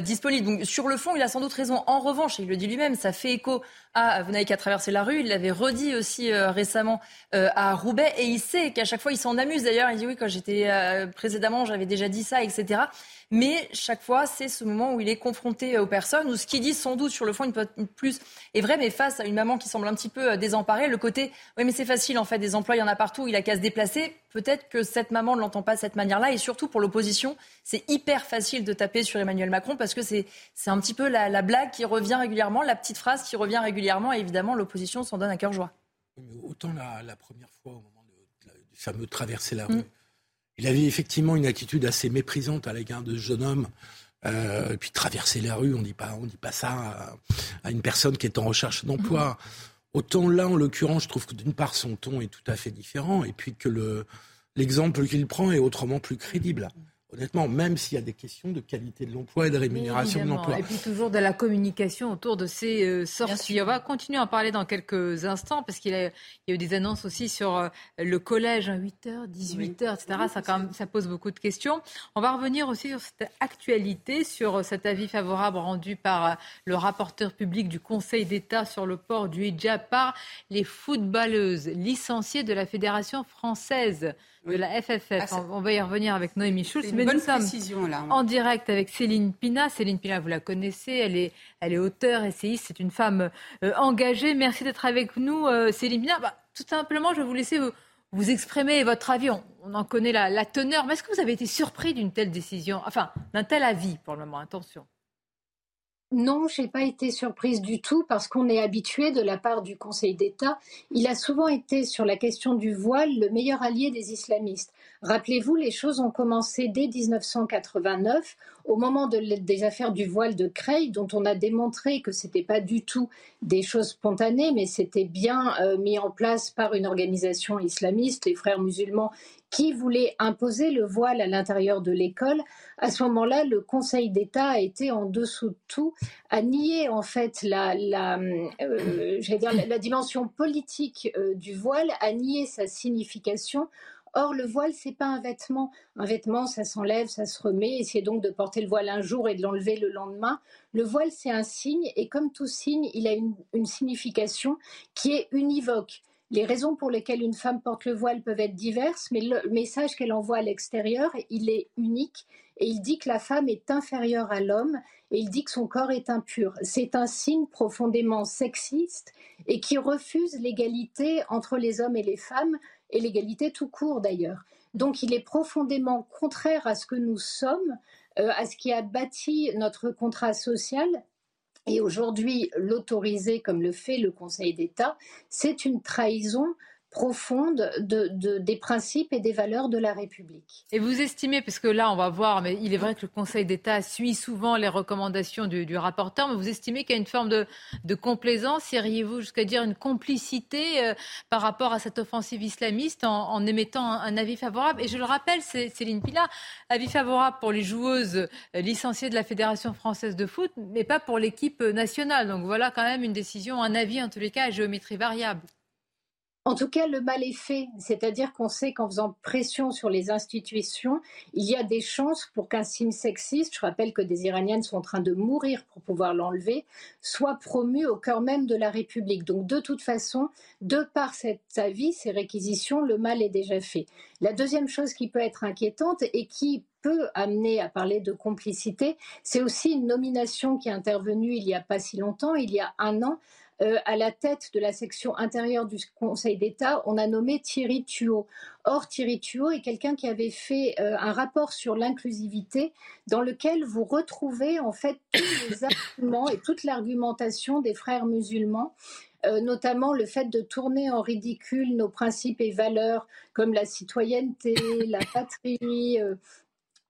disponibles. Donc, sur le fond, il a sans doute raison. En revanche, et il le dit lui-même, ça fait écho à Vous n'avez qu'à traverser la rue. Il l'avait redit aussi récemment à Roubaix. Et il sait qu'à chaque fois, il s'en amuse d'ailleurs. Il dit Oui, quand j'étais précédemment, j'avais déjà dit ça, etc. Mais chaque fois, c'est ce moment où il est confronté aux personnes, où ce qu'il dit sans doute sur le fond, une plus est vrai, mais face à une maman qui semble un petit peu désemparée, le côté Oui, mais c'est facile en fait, des emplois, il y en a partout. Il qu'à se déplacer. Peut-être que cette maman ne l'entend pas de cette manière-là. Et surtout pour l'opposition, c'est hyper facile de taper sur Emmanuel Macron parce que c'est un petit peu la, blague qui revient régulièrement, la petite phrase qui revient régulièrement. Et évidemment, l'opposition s'en donne à cœur joie. autant la, première fois, au moment du fameux traverser la mm. rue, il avait effectivement une attitude assez méprisante à l'égard de ce jeune homme. Euh, puis traverser la rue, on dit pas, on dit pas ça à, une personne qui est en recherche d'emploi. Autant là, en l'occurrence, je trouve que d'une part, son ton est tout à fait différent, et puis que le, l'exemple qu'il prend est autrement plus crédible honnêtement, même s'il y a des questions de qualité de l'emploi et de rémunération de l'emploi. Et puis toujours de la communication autour de ces euh, sorties. On va continuer à en parler dans quelques instants parce qu'il y, a eu des annonces aussi sur euh, le collège à 8h, 18h, etc. ça, quand même, ça pose beaucoup de questions. On va revenir aussi sur cette actualité, sur euh, cet avis favorable rendu par le rapporteur public du Conseil d'État sur le port du hijab par les footballeuses licenciées de la Fédération française de la FFF. Ah, on va y revenir avec Noémie Schulz. Mais nous sommes là. en direct avec Céline Pina. Céline Pina, vous la connaissez, elle est, elle est auteure, essayiste, c'est une femme euh, engagée. Merci d'être avec nous, euh, Céline Pina. Bah, tout simplement, je vais vous laisser vous, exprimer votre avis. On, en connaît la, la teneur. Mais est-ce que vous avez été surpris d'une telle décision, enfin, d'un tel avis pour le moment? Attention. Non, je n'ai pas été surprise du tout parce qu'on est habitué de la part du Conseil d'État. Il a souvent été sur la question du voile le meilleur allié des islamistes. Rappelez-vous, les choses ont commencé dès 1989, au moment des affaires du voile de Creil, dont on a démontré que ce n'était pas du tout des choses spontanées, mais c'était bien euh, mis en place par une organisation islamiste, les frères musulmans, qui voulait imposer le voile à l'intérieur de l'école. À ce moment-là, le Conseil d'État a été en dessous de tout, a nié en fait la, euh, dimension politique euh, du voile, a nié sa signification. Or, le voile, c'est pas un vêtement. Un vêtement, ça s'enlève, ça se remet. Essayez donc de porter le voile un jour et de l'enlever le lendemain. Le voile, c'est un signe, et comme tout signe, il a une signification qui est univoque. Les raisons pour lesquelles une femme porte le voile peuvent être diverses, mais le message qu'elle envoie à l'extérieur, il est unique et il dit que la femme est inférieure à l'homme et il dit que son corps est impur. C'est un signe profondément sexiste et qui refuse l'égalité entre les hommes et les femmes et l'égalité tout court d'ailleurs. Donc il est profondément contraire à ce que nous sommes, euh, à ce qui a bâti notre contrat social et aujourd'hui l'autoriser comme le fait le Conseil d'État, c'est une trahison profonde de, des principes et des valeurs de la République. Et vous estimez, puisque là on va voir, mais il est vrai que le Conseil d'État suit souvent les recommandations du, rapporteur, mais vous estimez qu'il y a une forme de, complaisance, iriez-vous jusqu'à dire une complicité euh, par rapport à cette offensive islamiste en, émettant un, avis favorable? Et je le rappelle, c'est Céline Pila, avis favorable pour les joueuses euh, licenciées de la Fédération française de foot, mais pas pour l'équipe nationale. Donc voilà quand même une décision, un avis en tous les cas à géométrie variable. En tout cas, le mal est fait, c'est-à-dire qu'on sait qu'en faisant pression sur les institutions, il y a des chances pour qu'un signe sexiste, je rappelle que des Iraniennes sont en train de mourir pour pouvoir l'enlever, soit promu au cœur même de la République. Donc de toute façon, de par cet avis, ces réquisitions, le mal est déjà fait. La deuxième chose qui peut être inquiétante et qui peut amener à parler de complicité, c'est aussi une nomination qui est intervenue il n'y a pas si longtemps, il y a un an, euh, à la tête de la section intérieure du Conseil d'État, on a nommé Thierry Thuot. Or, Thierry Thuot est quelqu'un qui avait fait euh, un rapport sur l'inclusivité dans lequel vous retrouvez en fait tous les arguments et toute l'argumentation des frères musulmans euh, notamment le fait de tourner en ridicule nos principes et valeurs comme la citoyenneté, la patrie.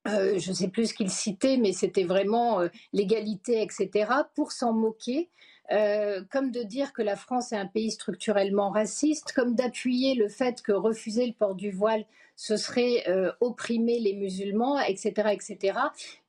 je ne sais plus ce qu'il citait, mais c'était vraiment l'égalité, etc., pour s'en moquer euh, comme de dire que la France est un pays structurellement raciste, comme d'appuyer le fait que refuser le port du voile, ce serait euh, opprimer les musulmans, etc., etc.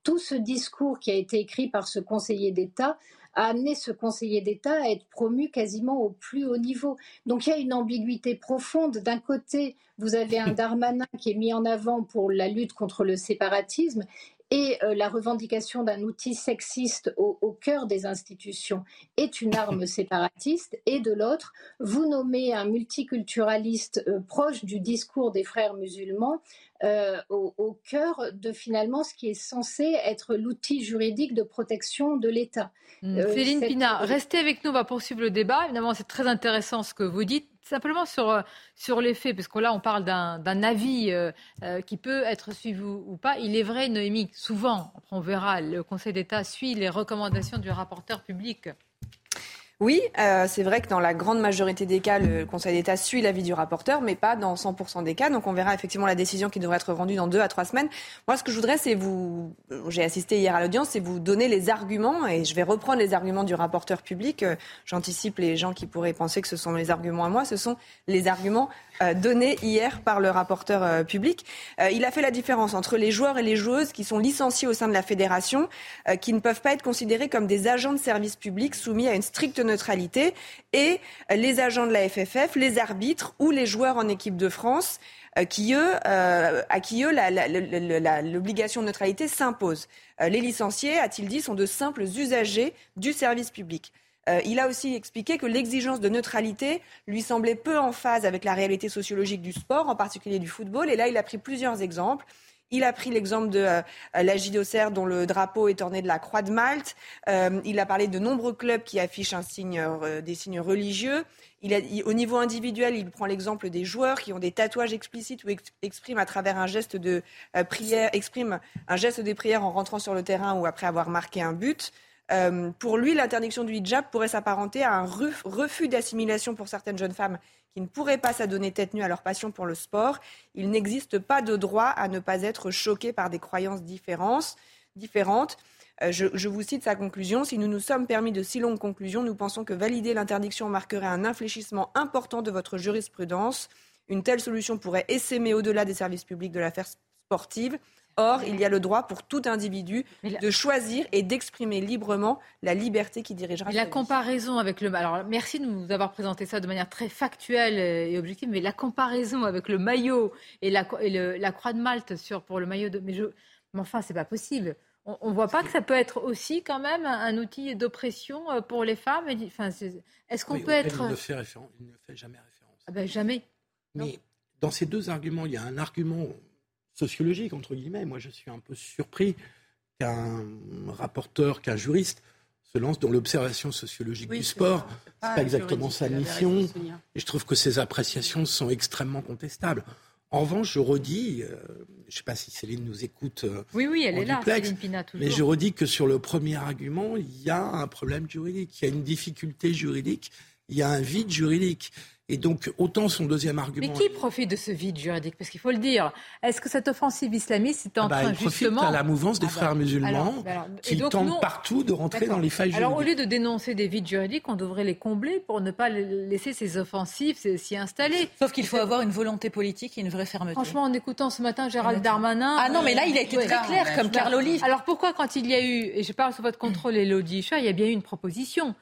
Tout ce discours qui a été écrit par ce conseiller d'État a amené ce conseiller d'État à être promu quasiment au plus haut niveau. Donc il y a une ambiguïté profonde. D'un côté, vous avez un Darmanin qui est mis en avant pour la lutte contre le séparatisme, et euh, la revendication d'un outil sexiste au, cœur des institutions est une arme séparatiste, et de l'autre, vous nommez un multiculturaliste euh, proche du discours des frères musulmans euh, au, cœur de finalement ce qui est censé être l'outil juridique de protection de l'État. Mmh. Céline Pina, restez avec nous, on va poursuivre le débat. Évidemment, c'est très intéressant ce que vous dites simplement sur, euh, sur les faits, parce que là, on parle d'un avis euh, euh, qui peut être suivi ou, pas. Il est vrai, Noémie, souvent, on verra, le Conseil d'État suit les recommandations du rapporteur public. Oui, euh, c'est vrai que dans la grande majorité des cas, le Conseil d'État suit l'avis du rapporteur, mais pas dans 100% des cas. Donc on verra effectivement la décision qui devrait être rendue dans deux à trois semaines. Moi, ce que je voudrais, c'est vous, j'ai assisté hier à l'audience, c'est vous donner les arguments, et je vais reprendre les arguments du rapporteur public. Euh, j'anticipe les gens qui pourraient penser que ce sont les arguments à moi. Ce sont les arguments euh, donné hier par le rapporteur euh, public. Euh, il a fait la différence entre les joueurs et les joueuses qui sont licenciés au sein de la fédération, qui ne peuvent pas être considérés comme des agents de service public soumis à une stricte neutralité, et les agents de la FFF, les arbitres ou les joueurs en équipe de France. Qui, eux, à qui eux l'obligation de neutralité s'impose. les licenciés, a-t-il dit, sont de simples usagers du service public. Euh, il a aussi expliqué que l'exigence de neutralité lui semblait peu en phase avec la réalité sociologique du sport, en particulier du football. Et là, il a pris plusieurs exemples. Il a pris l'exemple de euh, la JDOCR dont le drapeau est orné de la croix de Malte. Euh, il a parlé de nombreux clubs qui affichent signe, des signes religieux. Au niveau individuel, il prend l'exemple des joueurs qui ont des tatouages explicites ou expriment à travers un geste de prière, expriment un geste des prières en rentrant sur le terrain ou après avoir marqué un but. Euh, pour lui, l'interdiction du hijab pourrait s'apparenter à un refus d'assimilation pour certaines jeunes femmes qui ne pourraient pas s'adonner tête nue à leur passion pour le sport. Il n'existe pas de droit à ne pas être choqué par des croyances différentes. Euh, je, vous cite sa conclusion. Si nous nous sommes permis de si longues conclusions, nous pensons que valider l'interdiction marquerait un infléchissement important de votre jurisprudence. Une telle solution pourrait essaimer au-delà des services publics de l'affaire sportive Or, il y a le droit pour tout individu de choisir et d'exprimer librement la liberté qui dirigera. la comparaison avec le. Alors, merci de nous avoir présenté ça de manière très factuelle et objective, mais la comparaison avec le maillot et la, la croix de Malte sur, pour le maillot de. Mais, je, mais enfin, c'est pas possible. On ne voit pas que ça peut être aussi quand même un outil d'oppression euh, pour les femmes. Enfin, est-ce qu'on peut être. Il ne, fait il ne fait jamais référence. Ah ben, jamais. Mais dans ces deux arguments, il y a un argument sociologique, entre guillemets. Moi, je suis un peu surpris qu'un rapporteur, qu'un juriste se lance dans l'observation sociologique du sport. Ce n'est pas exactement sa mission. Et je trouve que ses appréciations sont extrêmement contestables. En revanche, je redis, euh, je ne sais pas si Céline nous écoute. Euh, oui, oui, elle est là, Céline Pina, toujours. Mais je redis que sur le premier argument, il y a un problème juridique, il y a une difficulté juridique, il y a un vide juridique. Et donc, autant son deuxième argument. Mais qui profite de ce vide juridique? Parce qu'il faut le dire. Est-ce que cette offensive islamiste est en ah bah, train justement. à la mouvance des ah bah, frères musulmans qui tentent partout de rentrer dans les failles juridiques. Alors, au lieu de dénoncer des vides juridiques, on devrait les combler pour ne pas laisser ces offensives s'y installer. Sauf qu'il faut avoir une volonté politique et une vraie fermeté. Franchement, en écoutant ce matin Gérald Darmanin. Ah non, mais là, il a été très clair, comme Carl Olive. Alors pourquoi, quand il y a eu, et je parle sous votre contrôle, Elodie il y a bien eu une proposition.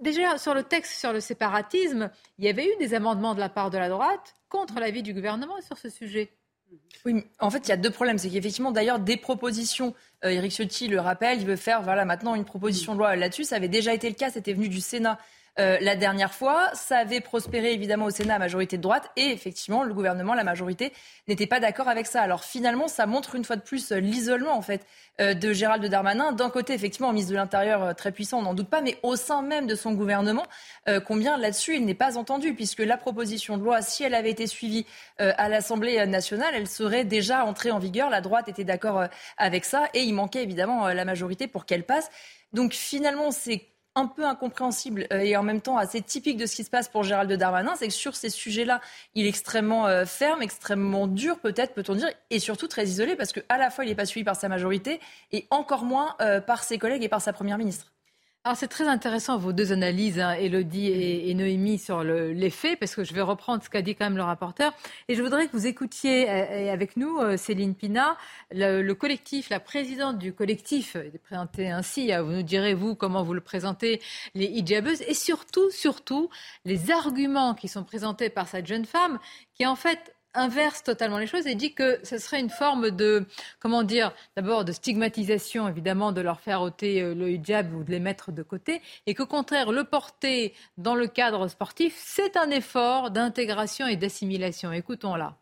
Déjà, sur le texte sur le séparatisme, il y avait eu des amendements de la part de la droite contre l'avis du gouvernement sur ce sujet. Oui, en fait, il y a deux problèmes. C'est qu'effectivement, d'ailleurs, des propositions, euh, Éric Ciotti le rappelle, il veut faire voilà, maintenant une proposition de loi là-dessus. Ça avait déjà été le cas, c'était venu du Sénat euh, la dernière fois. Ça avait prospéré évidemment au Sénat à majorité de droite et effectivement le gouvernement, la majorité n'était pas d'accord avec ça. Alors finalement, ça montre une fois de plus euh, l'isolement en fait euh, de Gérald Darmanin. D'un côté, effectivement, ministre de l'Intérieur très puissant, on n'en doute pas, mais au sein même de son gouvernement, combien là-dessus il n'est pas entendu puisque la proposition de loi, si elle avait été suivie à l'Assemblée nationale, elle serait déjà entrée en vigueur. La droite était d'accord avec ça et il manquait évidemment la majorité pour qu'elle passe. Donc finalement, c'est un peu incompréhensible euh, et en même temps assez typique de ce qui se passe pour Gérald Darmanin, c'est que sur ces sujets-là, il est extrêmement euh, ferme, extrêmement dur peut-être, peut-on dire, et surtout très isolé parce qu'à la fois il n'est pas suivi par sa majorité et encore moins euh, par ses collègues et par sa première ministre. Alors c'est très intéressant vos deux analyses, hein, Elodie et, Noémie, sur les faits, parce que je vais reprendre ce qu'a dit quand même le rapporteur. Et je voudrais que vous écoutiez euh, avec nous, euh, Céline Pina, le, collectif, la présidente du collectif, présentée ainsi, hein, vous nous direz, vous, comment vous le présentez, les hijabeuses, et surtout, surtout, les arguments qui sont présentés par cette jeune femme, qui en fait inverse totalement les choses et dit que ce serait une forme de, comment dire, d'abord de stigmatisation, évidemment, de leur faire ôter euh, le hijab ou de les mettre de côté, et qu'au contraire, le porter dans le cadre sportif, c'est un effort d'intégration et d'assimilation. Écoutons-la.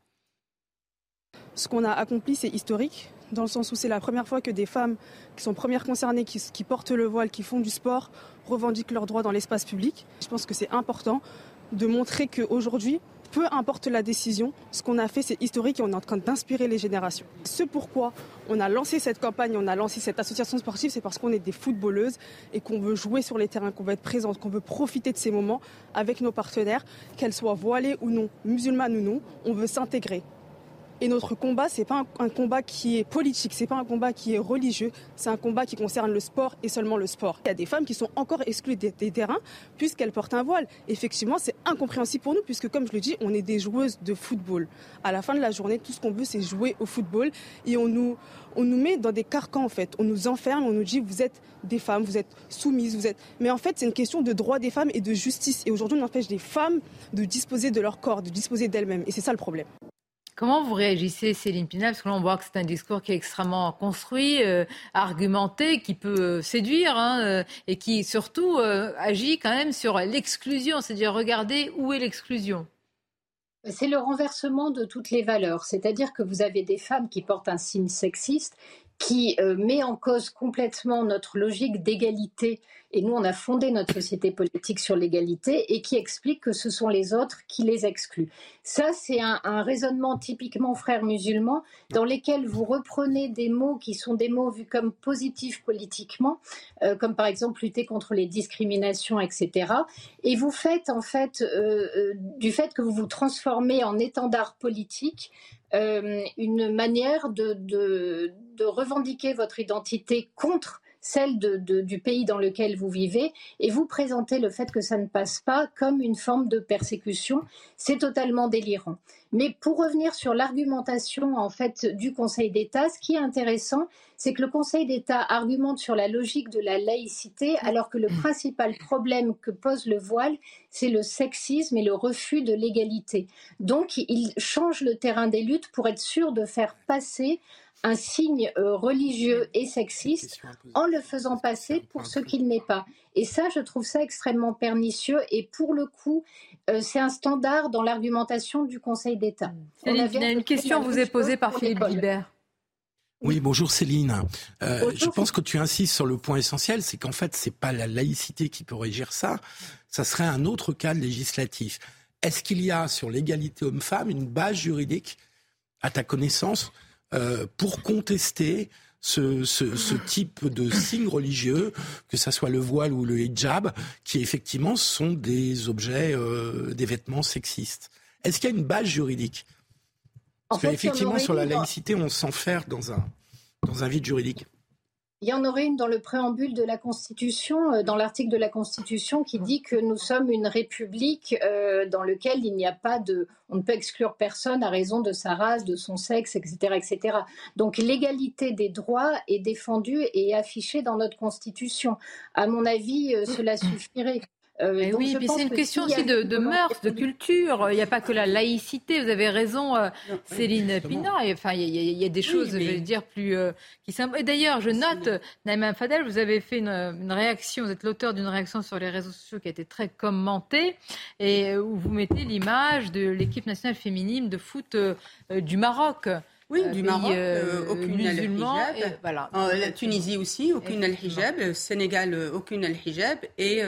Ce qu'on a accompli, c'est historique, dans le sens où c'est la première fois que des femmes qui sont premières concernées, qui, qui portent le voile, qui font du sport, revendiquent leurs droits dans l'espace public. Je pense que c'est important de montrer qu'aujourd'hui, peu importe la décision, ce qu'on a fait, c'est historique et on est en train d'inspirer les générations. Ce pourquoi on a lancé cette campagne, on a lancé cette association sportive, c'est parce qu'on est des footballeuses et qu'on veut jouer sur les terrains, qu'on veut être présente, qu'on veut profiter de ces moments avec nos partenaires, qu'elles soient voilées ou non, musulmanes ou non, on veut s'intégrer. Et notre combat, c'est pas un, combat qui est politique, c'est pas un combat qui est religieux, c'est un combat qui concerne le sport et seulement le sport. Il y a des femmes qui sont encore exclues des, terrains puisqu'elles portent un voile. Effectivement, c'est incompréhensible pour nous puisque, comme je le dis, on est des joueuses de football. À la fin de la journée, tout ce qu'on veut, c'est jouer au football et on nous, on nous met dans des carcans en fait. On nous enferme, on nous dit vous êtes des femmes, vous êtes soumises, vous êtes. Mais en fait, c'est une question de droit des femmes et de justice. Et aujourd'hui, on empêche des femmes de disposer de leur corps, de disposer d'elles-mêmes. Et c'est ça le problème. Comment vous réagissez, Céline Pinal? Parce que là, on voit que c'est un discours qui est extrêmement construit, euh, argumenté, qui peut euh, séduire hein, euh, et qui surtout agit quand même sur l'exclusion, c'est-à-dire regarder où est l'exclusion. C'est le renversement de toutes les valeurs, c'est-à-dire que vous avez des femmes qui portent un signe sexiste qui met en cause complètement notre logique d'égalité et nous, on a fondé notre société politique sur l'égalité et qui explique que ce sont les autres qui les excluent. Ça, c'est un, raisonnement typiquement frère musulman dans lesquels vous reprenez des mots qui sont des mots vus comme positifs politiquement, euh, comme par exemple lutter contre les discriminations, etc. Et vous faites en fait, euh, euh, du fait que vous vous transformez en étendard politique, une manière de, de, revendiquer votre identité contre celle du pays dans lequel vous vivez, et vous présentez le fait que ça ne passe pas comme une forme de persécution. C'est totalement délirant. Mais pour revenir sur l'argumentation en fait du Conseil d'État, ce qui est intéressant, c'est que le Conseil d'État argumente sur la logique de la laïcité, alors que le principal problème que pose le voile, c'est le sexisme et le refus de l'égalité. Donc, il change le terrain des luttes pour être sûr de faire passer un signe euh, religieux et sexiste en le faisant passer pour ce qu'il n'est pas. Et ça, je trouve ça extrêmement pernicieux. Et pour le coup, euh, c'est un standard dans l'argumentation du Conseil d'État. Il y a une question vous est posée par Philippe Guibert. Oui, bonjour Céline. Euh, je pense que tu insistes sur le point essentiel, c'est qu'en fait, c'est pas la laïcité qui peut régir ça, ça serait un autre cadre législatif. Est-ce qu'il y a sur l'égalité homme-femme une base juridique, à ta connaissance, euh, pour contester ce, ce, type de signes religieux, que ce soit le voile ou le hijab, qui effectivement sont des objets, euh, des vêtements sexistes. Est-ce qu'il y a une base juridique? Parce qu'effectivement, sur la laïcité, on s'enferme dans un, dans un vide juridique. Il y en aurait une dans le préambule de la Constitution, euh, dans l'article de la Constitution qui dit que nous sommes une république dans lequel il n'y a pas de, on ne peut exclure personne à raison de sa race, de son sexe, etc., etc. Donc l'égalité des droits est défendue et affichée dans notre constitution. À mon avis, cela suffirait. Euh, oui, puis c'est une question aussi de, de mœurs, de culture. Il n'y a pas que la laïcité. Vous avez raison, euh, Céline Pina. Enfin, il y, a, des choses, je vais dire, plus euh, qui Et d'ailleurs, je note, Naïma Fadel, vous avez fait une, réaction. Vous êtes l'auteur d'une réaction sur les réseaux sociaux qui a été très commentée et où vous mettez l'image de l'équipe nationale féminine de foot du Maroc. Oui, du Maroc, aucune al-hijab. Voilà. la Tunisie aussi, aucune al-hijab. Sénégal, aucune al-hijab. Et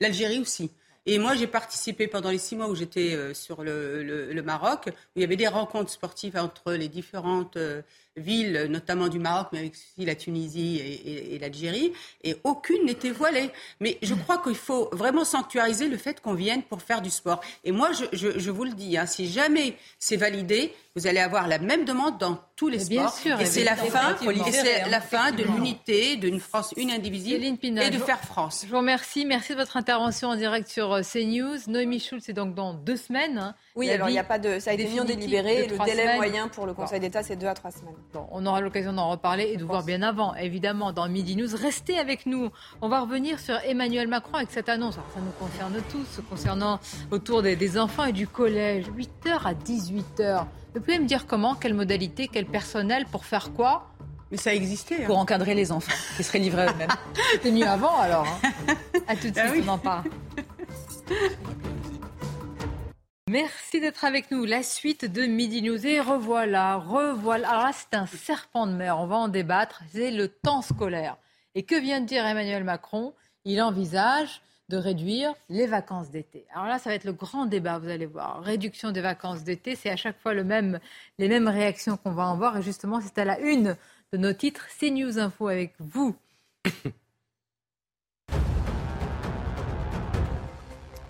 L'Algérie aussi. Et moi, j'ai participé pendant les six mois où j'étais euh, sur le, Maroc, où il y avait des rencontres sportives entre les différentes euh, villes, notamment du Maroc, mais aussi la Tunisie et, l'Algérie, et aucune n'était voilée. Mais je crois qu'il faut vraiment sanctuariser le fait qu'on vienne pour faire du sport. Et moi, je, vous le dis, hein, si jamais c'est validé, vous allez avoir la même demande dans tous les sports. et c'est la fin, c'est la fin de l'unité, d'une France une indivisible et de faire France. Je vous remercie. Merci de votre intervention en direct sur euh, CNews. Noémie Schulz, c'est donc dans deux semaines. Hein. Oui, alors il n'y a pas de. Ça a été mis en délibéré. Le délai moyen pour le Conseil d'État, c'est deux à trois semaines. Bon, on aura l'occasion d'en reparler et de voir bien avant, évidemment, dans Midi News. Restez avec nous. On va revenir sur Emmanuel Macron avec cette annonce. ça nous concerne tous, concernant autour des, des enfants et du collège. 8h à 18h. Vous pouvez me dire comment, quelle modalité, quel personnel, pour faire quoi? Mais ça existait. Hein. Pour encadrer les enfants qui seraient livrés eux-mêmes. C'était mieux avant alors. Hein. À tout de ah suite, on en parle. Merci d'être avec nous. La suite de Midi News. Et revoilà, revoilà. Alors là, c'est un serpent de mer. On va en débattre. C'est le temps scolaire. Et que vient de dire Emmanuel Macron? Il envisage de réduire les vacances d'été. Alors là, ça va être le grand débat, vous allez voir. Réduction des vacances d'été, c'est à chaque fois les mêmes réactions qu'on va en voir. Et justement, c'est à la une de nos titres. C'est News Info avec vous.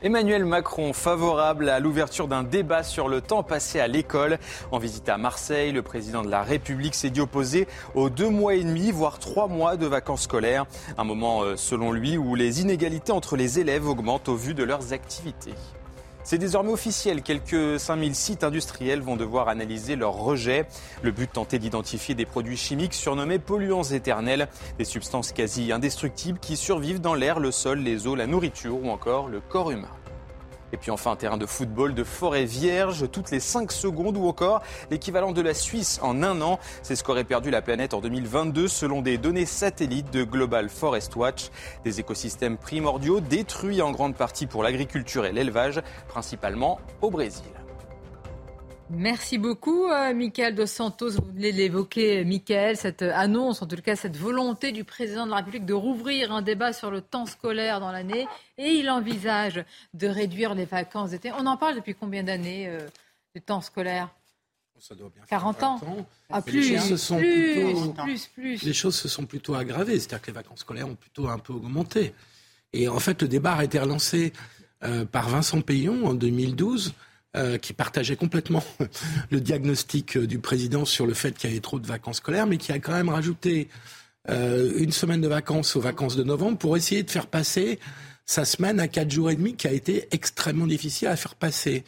Emmanuel Macron favorable à l'ouverture d'un débat sur le temps passé à l'école. En visite à Marseille, le président de la République s'est dit opposé aux deux mois et demi, voire trois mois de vacances scolaires. Un moment, euh, selon lui, où les inégalités entre les élèves augmentent au vu de leurs activités. C'est désormais officiel. Quelques 5000 sites industriels vont devoir analyser leurs rejets. Le but tenter d'identifier des produits chimiques surnommés polluants éternels, des substances quasi indestructibles qui survivent dans l'air, le sol, les eaux, la nourriture ou encore le corps humain. Et puis enfin un terrain de football de forêt vierge toutes les 5 secondes ou encore l'équivalent de la Suisse en un an. C'est ce qu'aurait perdu la planète en 2022 selon des données satellites de Global Forest Watch. Des écosystèmes primordiaux détruits en grande partie pour l'agriculture et l'élevage, principalement au Brésil. Merci beaucoup, euh, Michael Dos Santos. Vous venez l'évoquer, Michael, cette annonce, en tout cas cette volonté du président de la République de rouvrir un débat sur le temps scolaire dans l'année. Et il envisage de réduire les vacances d'été. On en parle depuis combien d'années euh, du temps scolaire? Ça doit bien 40 ans. Ah, plus, les choses plus, plus, plus, Les choses se sont plutôt aggravées. C'est-à-dire que les vacances scolaires ont plutôt un peu augmenté. Et en fait, le débat a été relancé euh, par Vincent Payon en 2012 euh, qui partageait complètement le diagnostic euh, du président sur le fait qu'il y avait trop de vacances scolaires, mais qui a quand même rajouté euh, une semaine de vacances aux vacances de novembre pour essayer de faire passer sa semaine à quatre jours et demi, qui a été extrêmement difficile à faire passer.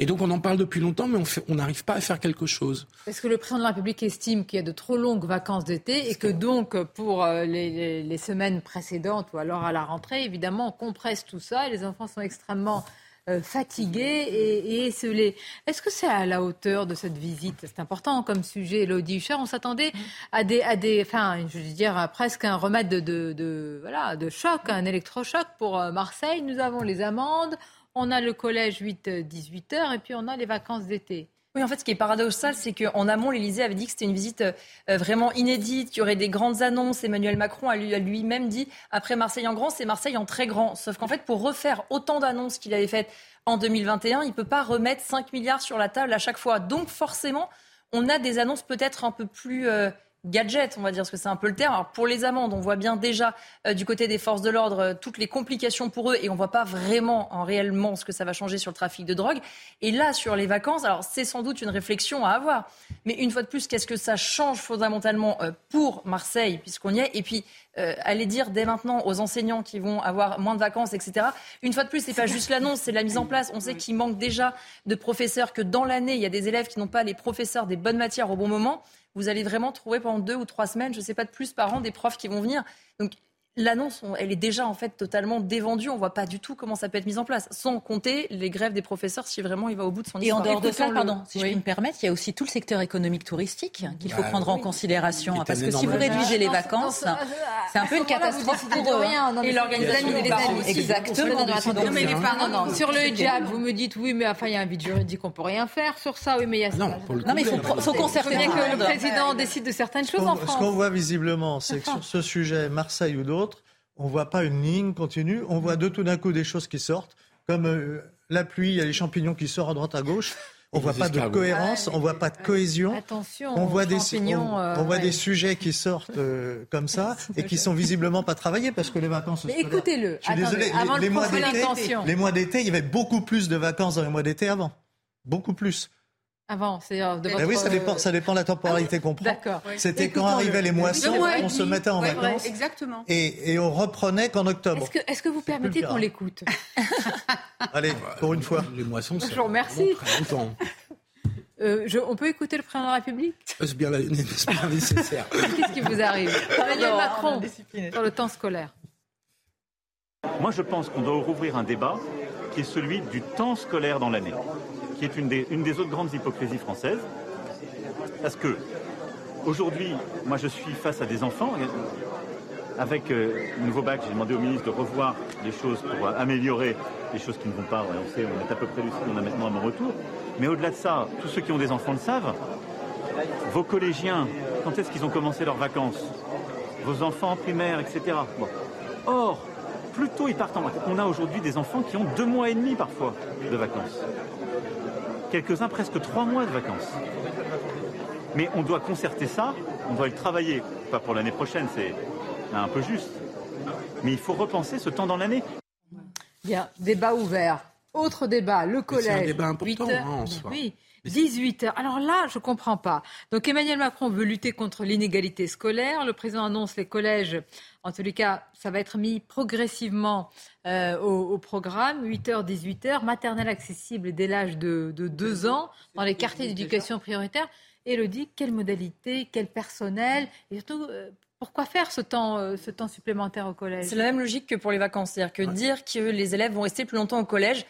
Et donc on en parle depuis longtemps, mais on n'arrive pas à faire quelque chose. Est-ce que le président de la République estime qu'il y a de trop longues vacances d'été et que donc pour les, les, semaines précédentes ou alors à la rentrée, évidemment, on compresse tout ça et les enfants sont extrêmement euh, fatigué et, et Est-ce que c'est à la hauteur de cette visite? C'est important comme sujet, Elodie Huchard. On s'attendait à des, à des, enfin, je veux dire, presque un remède de, de, de, voilà, de choc, un électrochoc pour euh, Marseille. Nous avons les amendes, on a le collège 8-18 heures et puis on a les vacances d'été. Oui, en fait, ce qui est paradoxal, c'est qu'en amont, l'Élysée avait dit que c'était une visite euh, vraiment inédite, qu'il y aurait des grandes annonces. Emmanuel Macron a lui-même dit, après Marseille en grand, c'est Marseille en très grand. Sauf qu'en fait, pour refaire autant d'annonces qu'il avait faites en 2021, il ne peut pas remettre 5 milliards sur la table à chaque fois. Donc, forcément, on a des annonces peut-être un peu plus... Euh, gadget, on va dire, parce que c'est un peu le terme. Alors pour les amendes, on voit bien déjà euh, du côté des forces de l'ordre euh, toutes les complications pour eux et on voit pas vraiment en réellement ce que ça va changer sur le trafic de drogue. Et là, sur les vacances, alors c'est sans doute une réflexion à avoir. Mais une fois de plus, qu'est-ce que ça change fondamentalement euh, pour Marseille, puisqu'on y est? Et puis, aller dire dès maintenant aux enseignants qui vont avoir moins de vacances, etc. Une fois de plus, c'est pas juste l'annonce, c'est la mise en place. On sait qu'il manque déjà de professeurs, que dans l'année, il y a des élèves qui n'ont pas les professeurs des bonnes matières au bon moment vous allez vraiment trouver pendant deux ou trois semaines, je ne sais pas de plus par an, des profs qui vont venir. L'annonce, elle est déjà en fait totalement dévendue. On voit pas du tout comment ça peut être mis en place, sans compter les grèves des professeurs si vraiment il va au bout de son histoire. Et en dehors de ça, pardon, si je puis me permettre, il y a aussi tout le secteur économique touristique qu'il faut bah prendre en considération, parce que si vous réduisez les vacances, c'est un peu une catastrophe pour eux. Hein. Et l'organisation des parents Exactement. Non, mais les parents, non, sur le hijab, vous me dites oui, mais enfin il y a un vide juridique, on peut rien faire sur ça. Oui, mais il y a non, non mais il faut concerter. que le président décide de certaines choses en France. Ce qu'on voit visiblement, c'est que sur ce sujet, Marseille ou d'autres on ne voit pas une ligne continue, on voit de tout d'un coup des choses qui sortent, comme euh, la pluie, il y a les champignons qui sortent à droite à gauche. On ne voit pas de cohérence, on ne voit pas de cohésion. Attention, on voit, des, on, voit des sujets qui sortent euh, comme ça et qui sont visiblement pas travaillés parce que les vacances. Mais écoutez-le. Je suis désolé, les, les, mois les mois d'été, il y avait beaucoup plus de vacances dans les mois d'été avant. Beaucoup plus. Avant, c'est de votre... Oui, ça dépend, ça dépend de la temporalité qu'on prend. D'accord. C'était quand arrivaient les moissons, on se mettait en vacances. exactement. Et, et, on reprenait qu'en octobre. Est-ce que, est que, vous permettez qu'on l'écoute Allez, pour une fois. Les moissons, c'est. Remercie. longtemps. Euh, je, on peut écouter le président de la République? C'est bien, bien nécessaire. Qu'est-ce qui vous arrive? Emmanuel Macron, sur le temps scolaire. Moi, je pense qu'on doit rouvrir un débat qui est celui du temps scolaire dans l'année qui est une des, autres grandes hypocrisies françaises. Parce que aujourd'hui, moi je suis face à des enfants. Avec euh, le nouveau bac, j'ai demandé au ministre de revoir les choses pour améliorer les choses qui ne vont pas. On sait, on est à peu près lucide, on a maintenant à mon retour. Mais au-delà de ça, tous ceux qui ont des enfants le savent. Vos collégiens, quand est-ce qu'ils ont commencé leurs vacances? Vos enfants en primaire, etc. Or, plus tôt ils partent en vacances. On a aujourd'hui des enfants qui ont deux mois et demi parfois de vacances quelques-uns presque trois mois de vacances. Mais on doit concerter ça, on doit le travailler, pas pour l'année prochaine, c'est un peu juste. Mais il faut repenser ce temps dans l'année. Bien, débat ouvert. Autre débat, le collège. C'est un débat important, hein, Oui. 18 heures. Alors là, je ne comprends pas. Donc Emmanuel Macron veut lutter contre l'inégalité scolaire. Le président annonce les collèges. En tous les cas, ça va être mis progressivement euh, au, programme. 8h, 18h. Maternelle accessible dès l'âge de, 2 ans dans les quartiers d'éducation prioritaire. Elodie, quelle modalité, quel personnel et surtout, euh, pourquoi faire ce temps, euh, ce temps supplémentaire au collège? C'est la même logique que pour les vacances. C'est-à-dire que dire que les élèves vont rester plus longtemps au collège,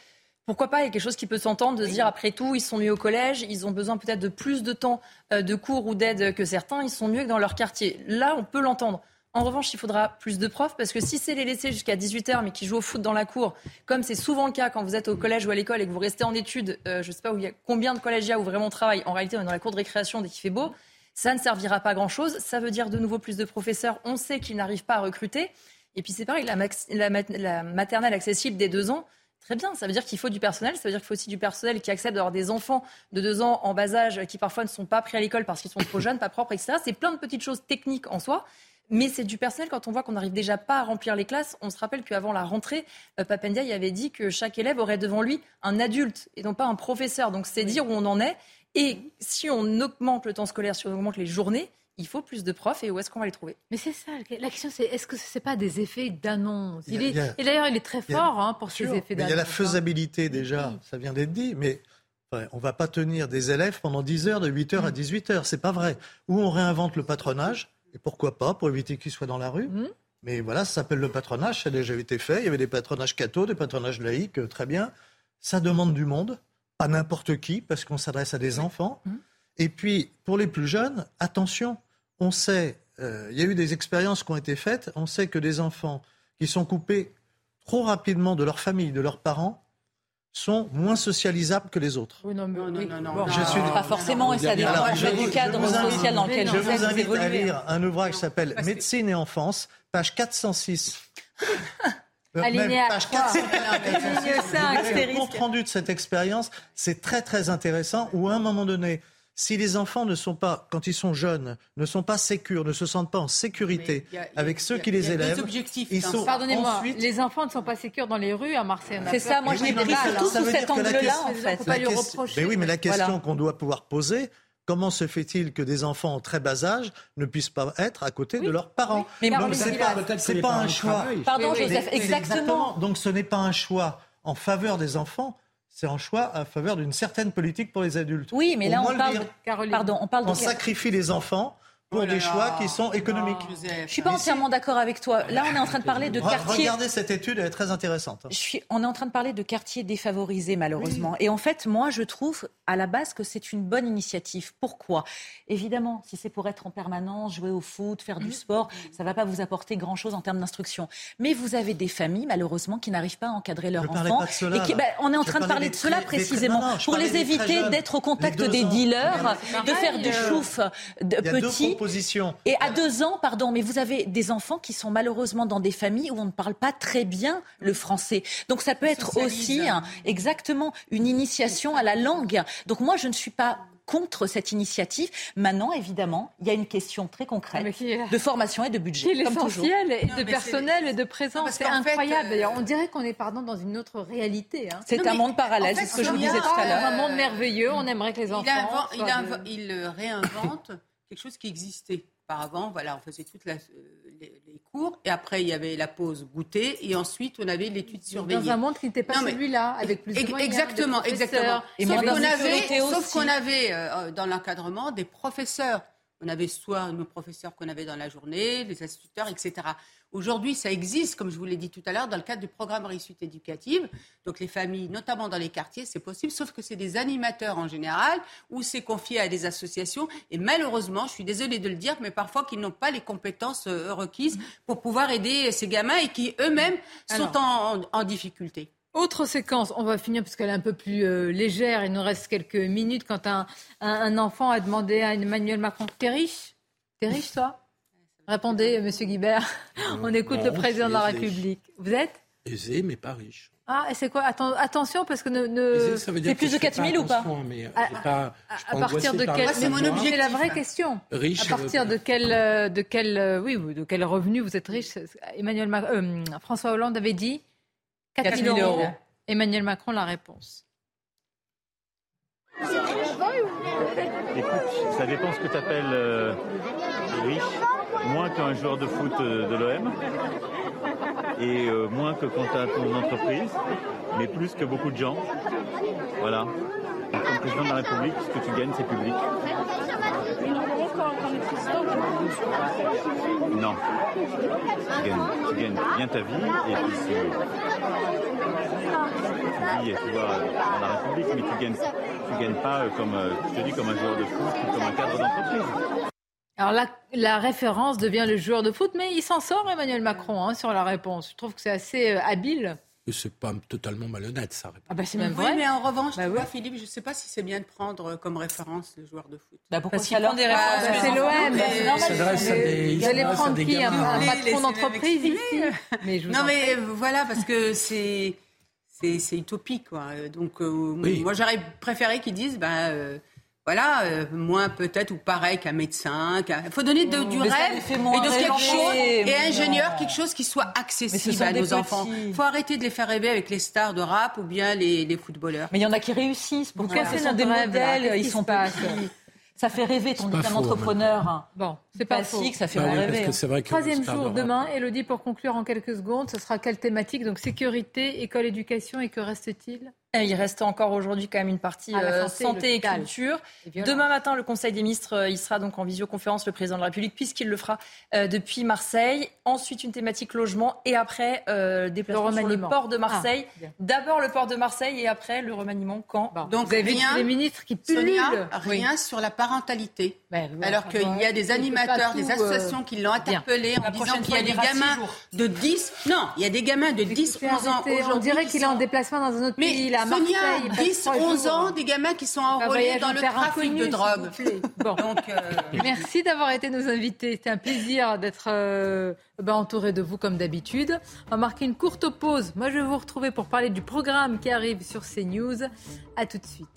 pourquoi pas Il y a quelque chose qui peut s'entendre de se dire après tout, ils sont mieux au collège, ils ont besoin peut-être de plus de temps de cours ou d'aide que certains, ils sont mieux que dans leur quartier. Là, on peut l'entendre. En revanche, il faudra plus de profs parce que si c'est les laisser jusqu'à 18h mais qui jouent au foot dans la cour, comme c'est souvent le cas quand vous êtes au collège ou à l'école et que vous restez en études, euh, je ne sais pas où il y a combien de collégiens où vraiment on travaille, en réalité on est dans la cour de récréation dès qu'il fait beau, ça ne servira pas grand-chose. Ça veut dire de nouveau plus de professeurs. On sait qu'ils n'arrivent pas à recruter. Et puis c'est pareil, la, maternelle accessible des deux ans, Très bien, ça veut dire qu'il faut du personnel, ça veut dire qu'il faut aussi du personnel qui accepte d'avoir des enfants de deux ans en bas âge qui parfois ne sont pas pris à l'école parce qu'ils sont trop jeunes, pas propres, etc. C'est plein de petites choses techniques en soi. Mais c'est du personnel quand on voit qu'on n'arrive déjà pas à remplir les classes. On se rappelle qu'avant la rentrée, euh, Papendia avait dit que chaque élève aurait devant lui un adulte et non pas un professeur. Donc c'est dire où on en est. Et si on augmente le temps scolaire, si on augmente les journées, il faut plus de profs et où est-ce qu'on va les trouver? Mais c'est ça, la question c'est est-ce que ce n'est pas des effets d'annonce? Et d'ailleurs, il est très fort hein, pour ces effets d'annonce. Il y a la hein. faisabilité déjà, ça vient d'être dit, mais on ne va pas tenir des élèves pendant 10 heures, de 8 heures à 18 heures, c'est pas vrai. Ou on réinvente le patronage, et pourquoi pas, pour éviter qu'ils soient dans la rue. Mmh. Mais voilà, ça s'appelle le patronage, ça a déjà été fait. Il y avait des patronages cathos, des patronages laïques, euh, très bien. Ça demande du monde, pas n'importe qui, parce qu'on s'adresse à des enfants. Mmh. Et puis, pour les plus jeunes, attention, on sait, euh, il y a eu des expériences qui ont été faites, on sait que des enfants qui sont coupés trop rapidement de leur famille, de leurs parents, sont moins socialisables que les autres. non, non, non, non, je suis pas forcément, et ça dépend du cadre social dans lequel je vous invite à lire un ouvrage qui s'appelle Médecine et enfance, page 406. Alinéa page 406. Le compte rendu de cette expérience, c'est très très intéressant. Où à un moment donné, si les enfants ne sont pas, quand ils sont jeunes, ne sont pas sécures, ne se sentent pas en sécurité avec ceux qui les élèvent, ils sont Pardonnez-moi, les enfants ne sont pas sécures dans les rues à Marseille. C'est ça, moi je l'ai pris surtout sous cet angle-là en fait. Mais oui, mais la question qu'on doit pouvoir poser, comment se fait-il que des enfants en très bas âge ne puissent pas être à côté de leurs parents? Mais Donc c'est pas, pas un choix. Pardon, Joseph, exactement. Donc ce n'est pas un choix en faveur des enfants, c'est un choix à faveur d'une certaine politique pour les adultes. Oui, mais là, on parle, Pardon, on parle on sacrifie les enfants pour oh des choix qui sont économiques. Je ne suis pas entièrement d'accord avec toi. Là, on est en train de parler de quartiers. Regardez cette étude, elle est très intéressante. Je suis... On est en train de parler de quartiers défavorisés, malheureusement. Et en fait, moi, je trouve à la base que c'est une bonne initiative. Pourquoi? Évidemment, si c'est pour être en permanence, jouer au foot, faire du sport, ça ne va pas vous apporter grand-chose en termes d'instruction. Mais vous avez des familles, malheureusement, qui n'arrivent pas à encadrer leurs enfants. et qui, ben, on est en train de parler de cela précisément, pour les éviter d'être au contact des dealers, de faire du chouf petit et à deux ans, pardon, mais vous avez des enfants qui sont malheureusement dans des familles où on ne parle pas très bien le français. Donc ça peut être aussi exactement une initiation à la langue. Donc moi, je ne suis pas contre cette initiative. Maintenant, évidemment, il y a une question très concrète ah, de formation et de budget. l'essentiel, et de personnel et de présence. C'est incroyable. Euh, on dirait qu'on est pardon, dans une autre réalité. Hein. C'est un monde parallèle, c'est ce que je vous disais tout à l'heure. Un monde merveilleux, on aimerait que les enfants... Il, il réinvente quelque chose qui existait. Auparavant, voilà, on faisait toutes les, cours et après il y avait la pause goûter et ensuite on avait l'étude surveillée. Dans un monde qui n'était pas celui-là, avec plus de moyens, Exactement, exactement. Et sauf qu'on avait, sauf qu'on avait euh, dans l'encadrement des professeurs. On avait soit nos professeurs qu'on avait dans la journée, les instituteurs, etc. Aujourd'hui, ça existe, comme je vous l'ai dit tout à l'heure, dans le cadre du programme réussite éducative. Donc les familles, notamment dans les quartiers, c'est possible, sauf que c'est des animateurs en général, ou c'est confié à des associations. Et malheureusement, je suis désolée de le dire, mais parfois qu'ils n'ont pas les compétences euh, requises pour pouvoir aider ces gamins et qui eux-mêmes sont en, difficulté. Autre séquence, on va finir parce qu'elle est un peu plus euh, légère, il nous reste quelques minutes. Quand un, un, enfant a demandé à Emmanuel Macron, t'es riche? T'es riche toi? Répondez, Monsieur Guibert. On écoute le président de la République. Vous êtes Aisé, mais pas riche. Ah, et c'est quoi Attention, parce que ne, c'est plus de 4 000 ou pas, mais à, partir de quel C'est mon objectif. C'est la vraie question. Riche. À partir de quel, euh, de quel, euh, oui, de quel revenu vous êtes riche Emmanuel euh, François Hollande avait dit 4 000, euros. Emmanuel Macron, la réponse. Écoute, ça dépend ce que tu appelles riche moins qu'un joueur de foot euh, de l'OM et euh, moins que quand tu as ton entreprise, mais plus que beaucoup de gens. Voilà. comme président de la République, ce que tu gagnes, c'est public. Non. Tu gagnes, bien ta vie et puis tu vis tu vois, dans la République, mais tu gagnes, tu gagnes pas euh, comme, je te dis, comme un joueur de foot ou comme un cadre d'entreprise. Alors la, référence devient le joueur de foot, mais il s'en sort Emmanuel Macron hein, sur la réponse. Je trouve que c'est assez euh, habile. C'est pas totalement malhonnête, ça. Ah bah c'est même oui, vrai. mais en revanche, bah Philippe, je ne sais pas si c'est bien de prendre euh, comme référence le joueur de foot. Bah pourquoi Parce qu'il prend des références bah, C'est l'OM. Vous allez prendre qui un, patron d'entreprise ici mais Non, mais voilà, parce que c'est c'est utopique. Quoi. Donc, euh, moi, j'aurais préféré qu'ils disent... Bah, voilà, euh, moins peut-être ou pareil qu'un médecin. Il faut donner de, du rêve et de quelque chose, et ingénieur, quelque chose qui soit accessible à nos enfants. Il faut arrêter de les faire rêver avec les stars de rap ou bien les, les footballeurs. Mais il y en a qui réussissent. Pour voilà. ce sont des modèles, ils sont pas. Ça fait rêver, ton un entrepreneur. Bon, c'est pas faux. ça fait bah rêver. Vrai Troisième jour, demain. Elodie, pour conclure en quelques secondes, ce sera quelle thématique Donc sécurité, école, éducation, et que reste-t-il? Il reste encore aujourd'hui quand même une partie ah, euh, santé, et culture. Demain matin, le Conseil des ministres, euh, il sera donc en visioconférence, le président de la République, puisqu'il le fera euh, depuis Marseille. Ensuite, une thématique logement et après, euh, déplacement le sur le port de Marseille. Ah, D'abord le port de Marseille et après le remaniement quand Donc Vous avez rien, les ministres qui pullulent. rien sur la parentalité. Ben, alors qu'il y a des animateurs, des associations qui l'ont interpellé en disant qu'il y a des gamins de 10... Non, il y a des gamins de 10, 11 ans aujourd'hui. On dirait qu'il est en déplacement dans un autre pays. Sonia, 10, 11 ans, des gamins qui sont enrôlés dans le trafic de drogue. Euh, Merci d'avoir été nos invités. C'était un plaisir d'être euh, ben, entouré de vous comme d'habitude. On va marquer une courte pause. Moi, je vais vous retrouver pour parler du programme qui arrive sur CNews. À tout de suite.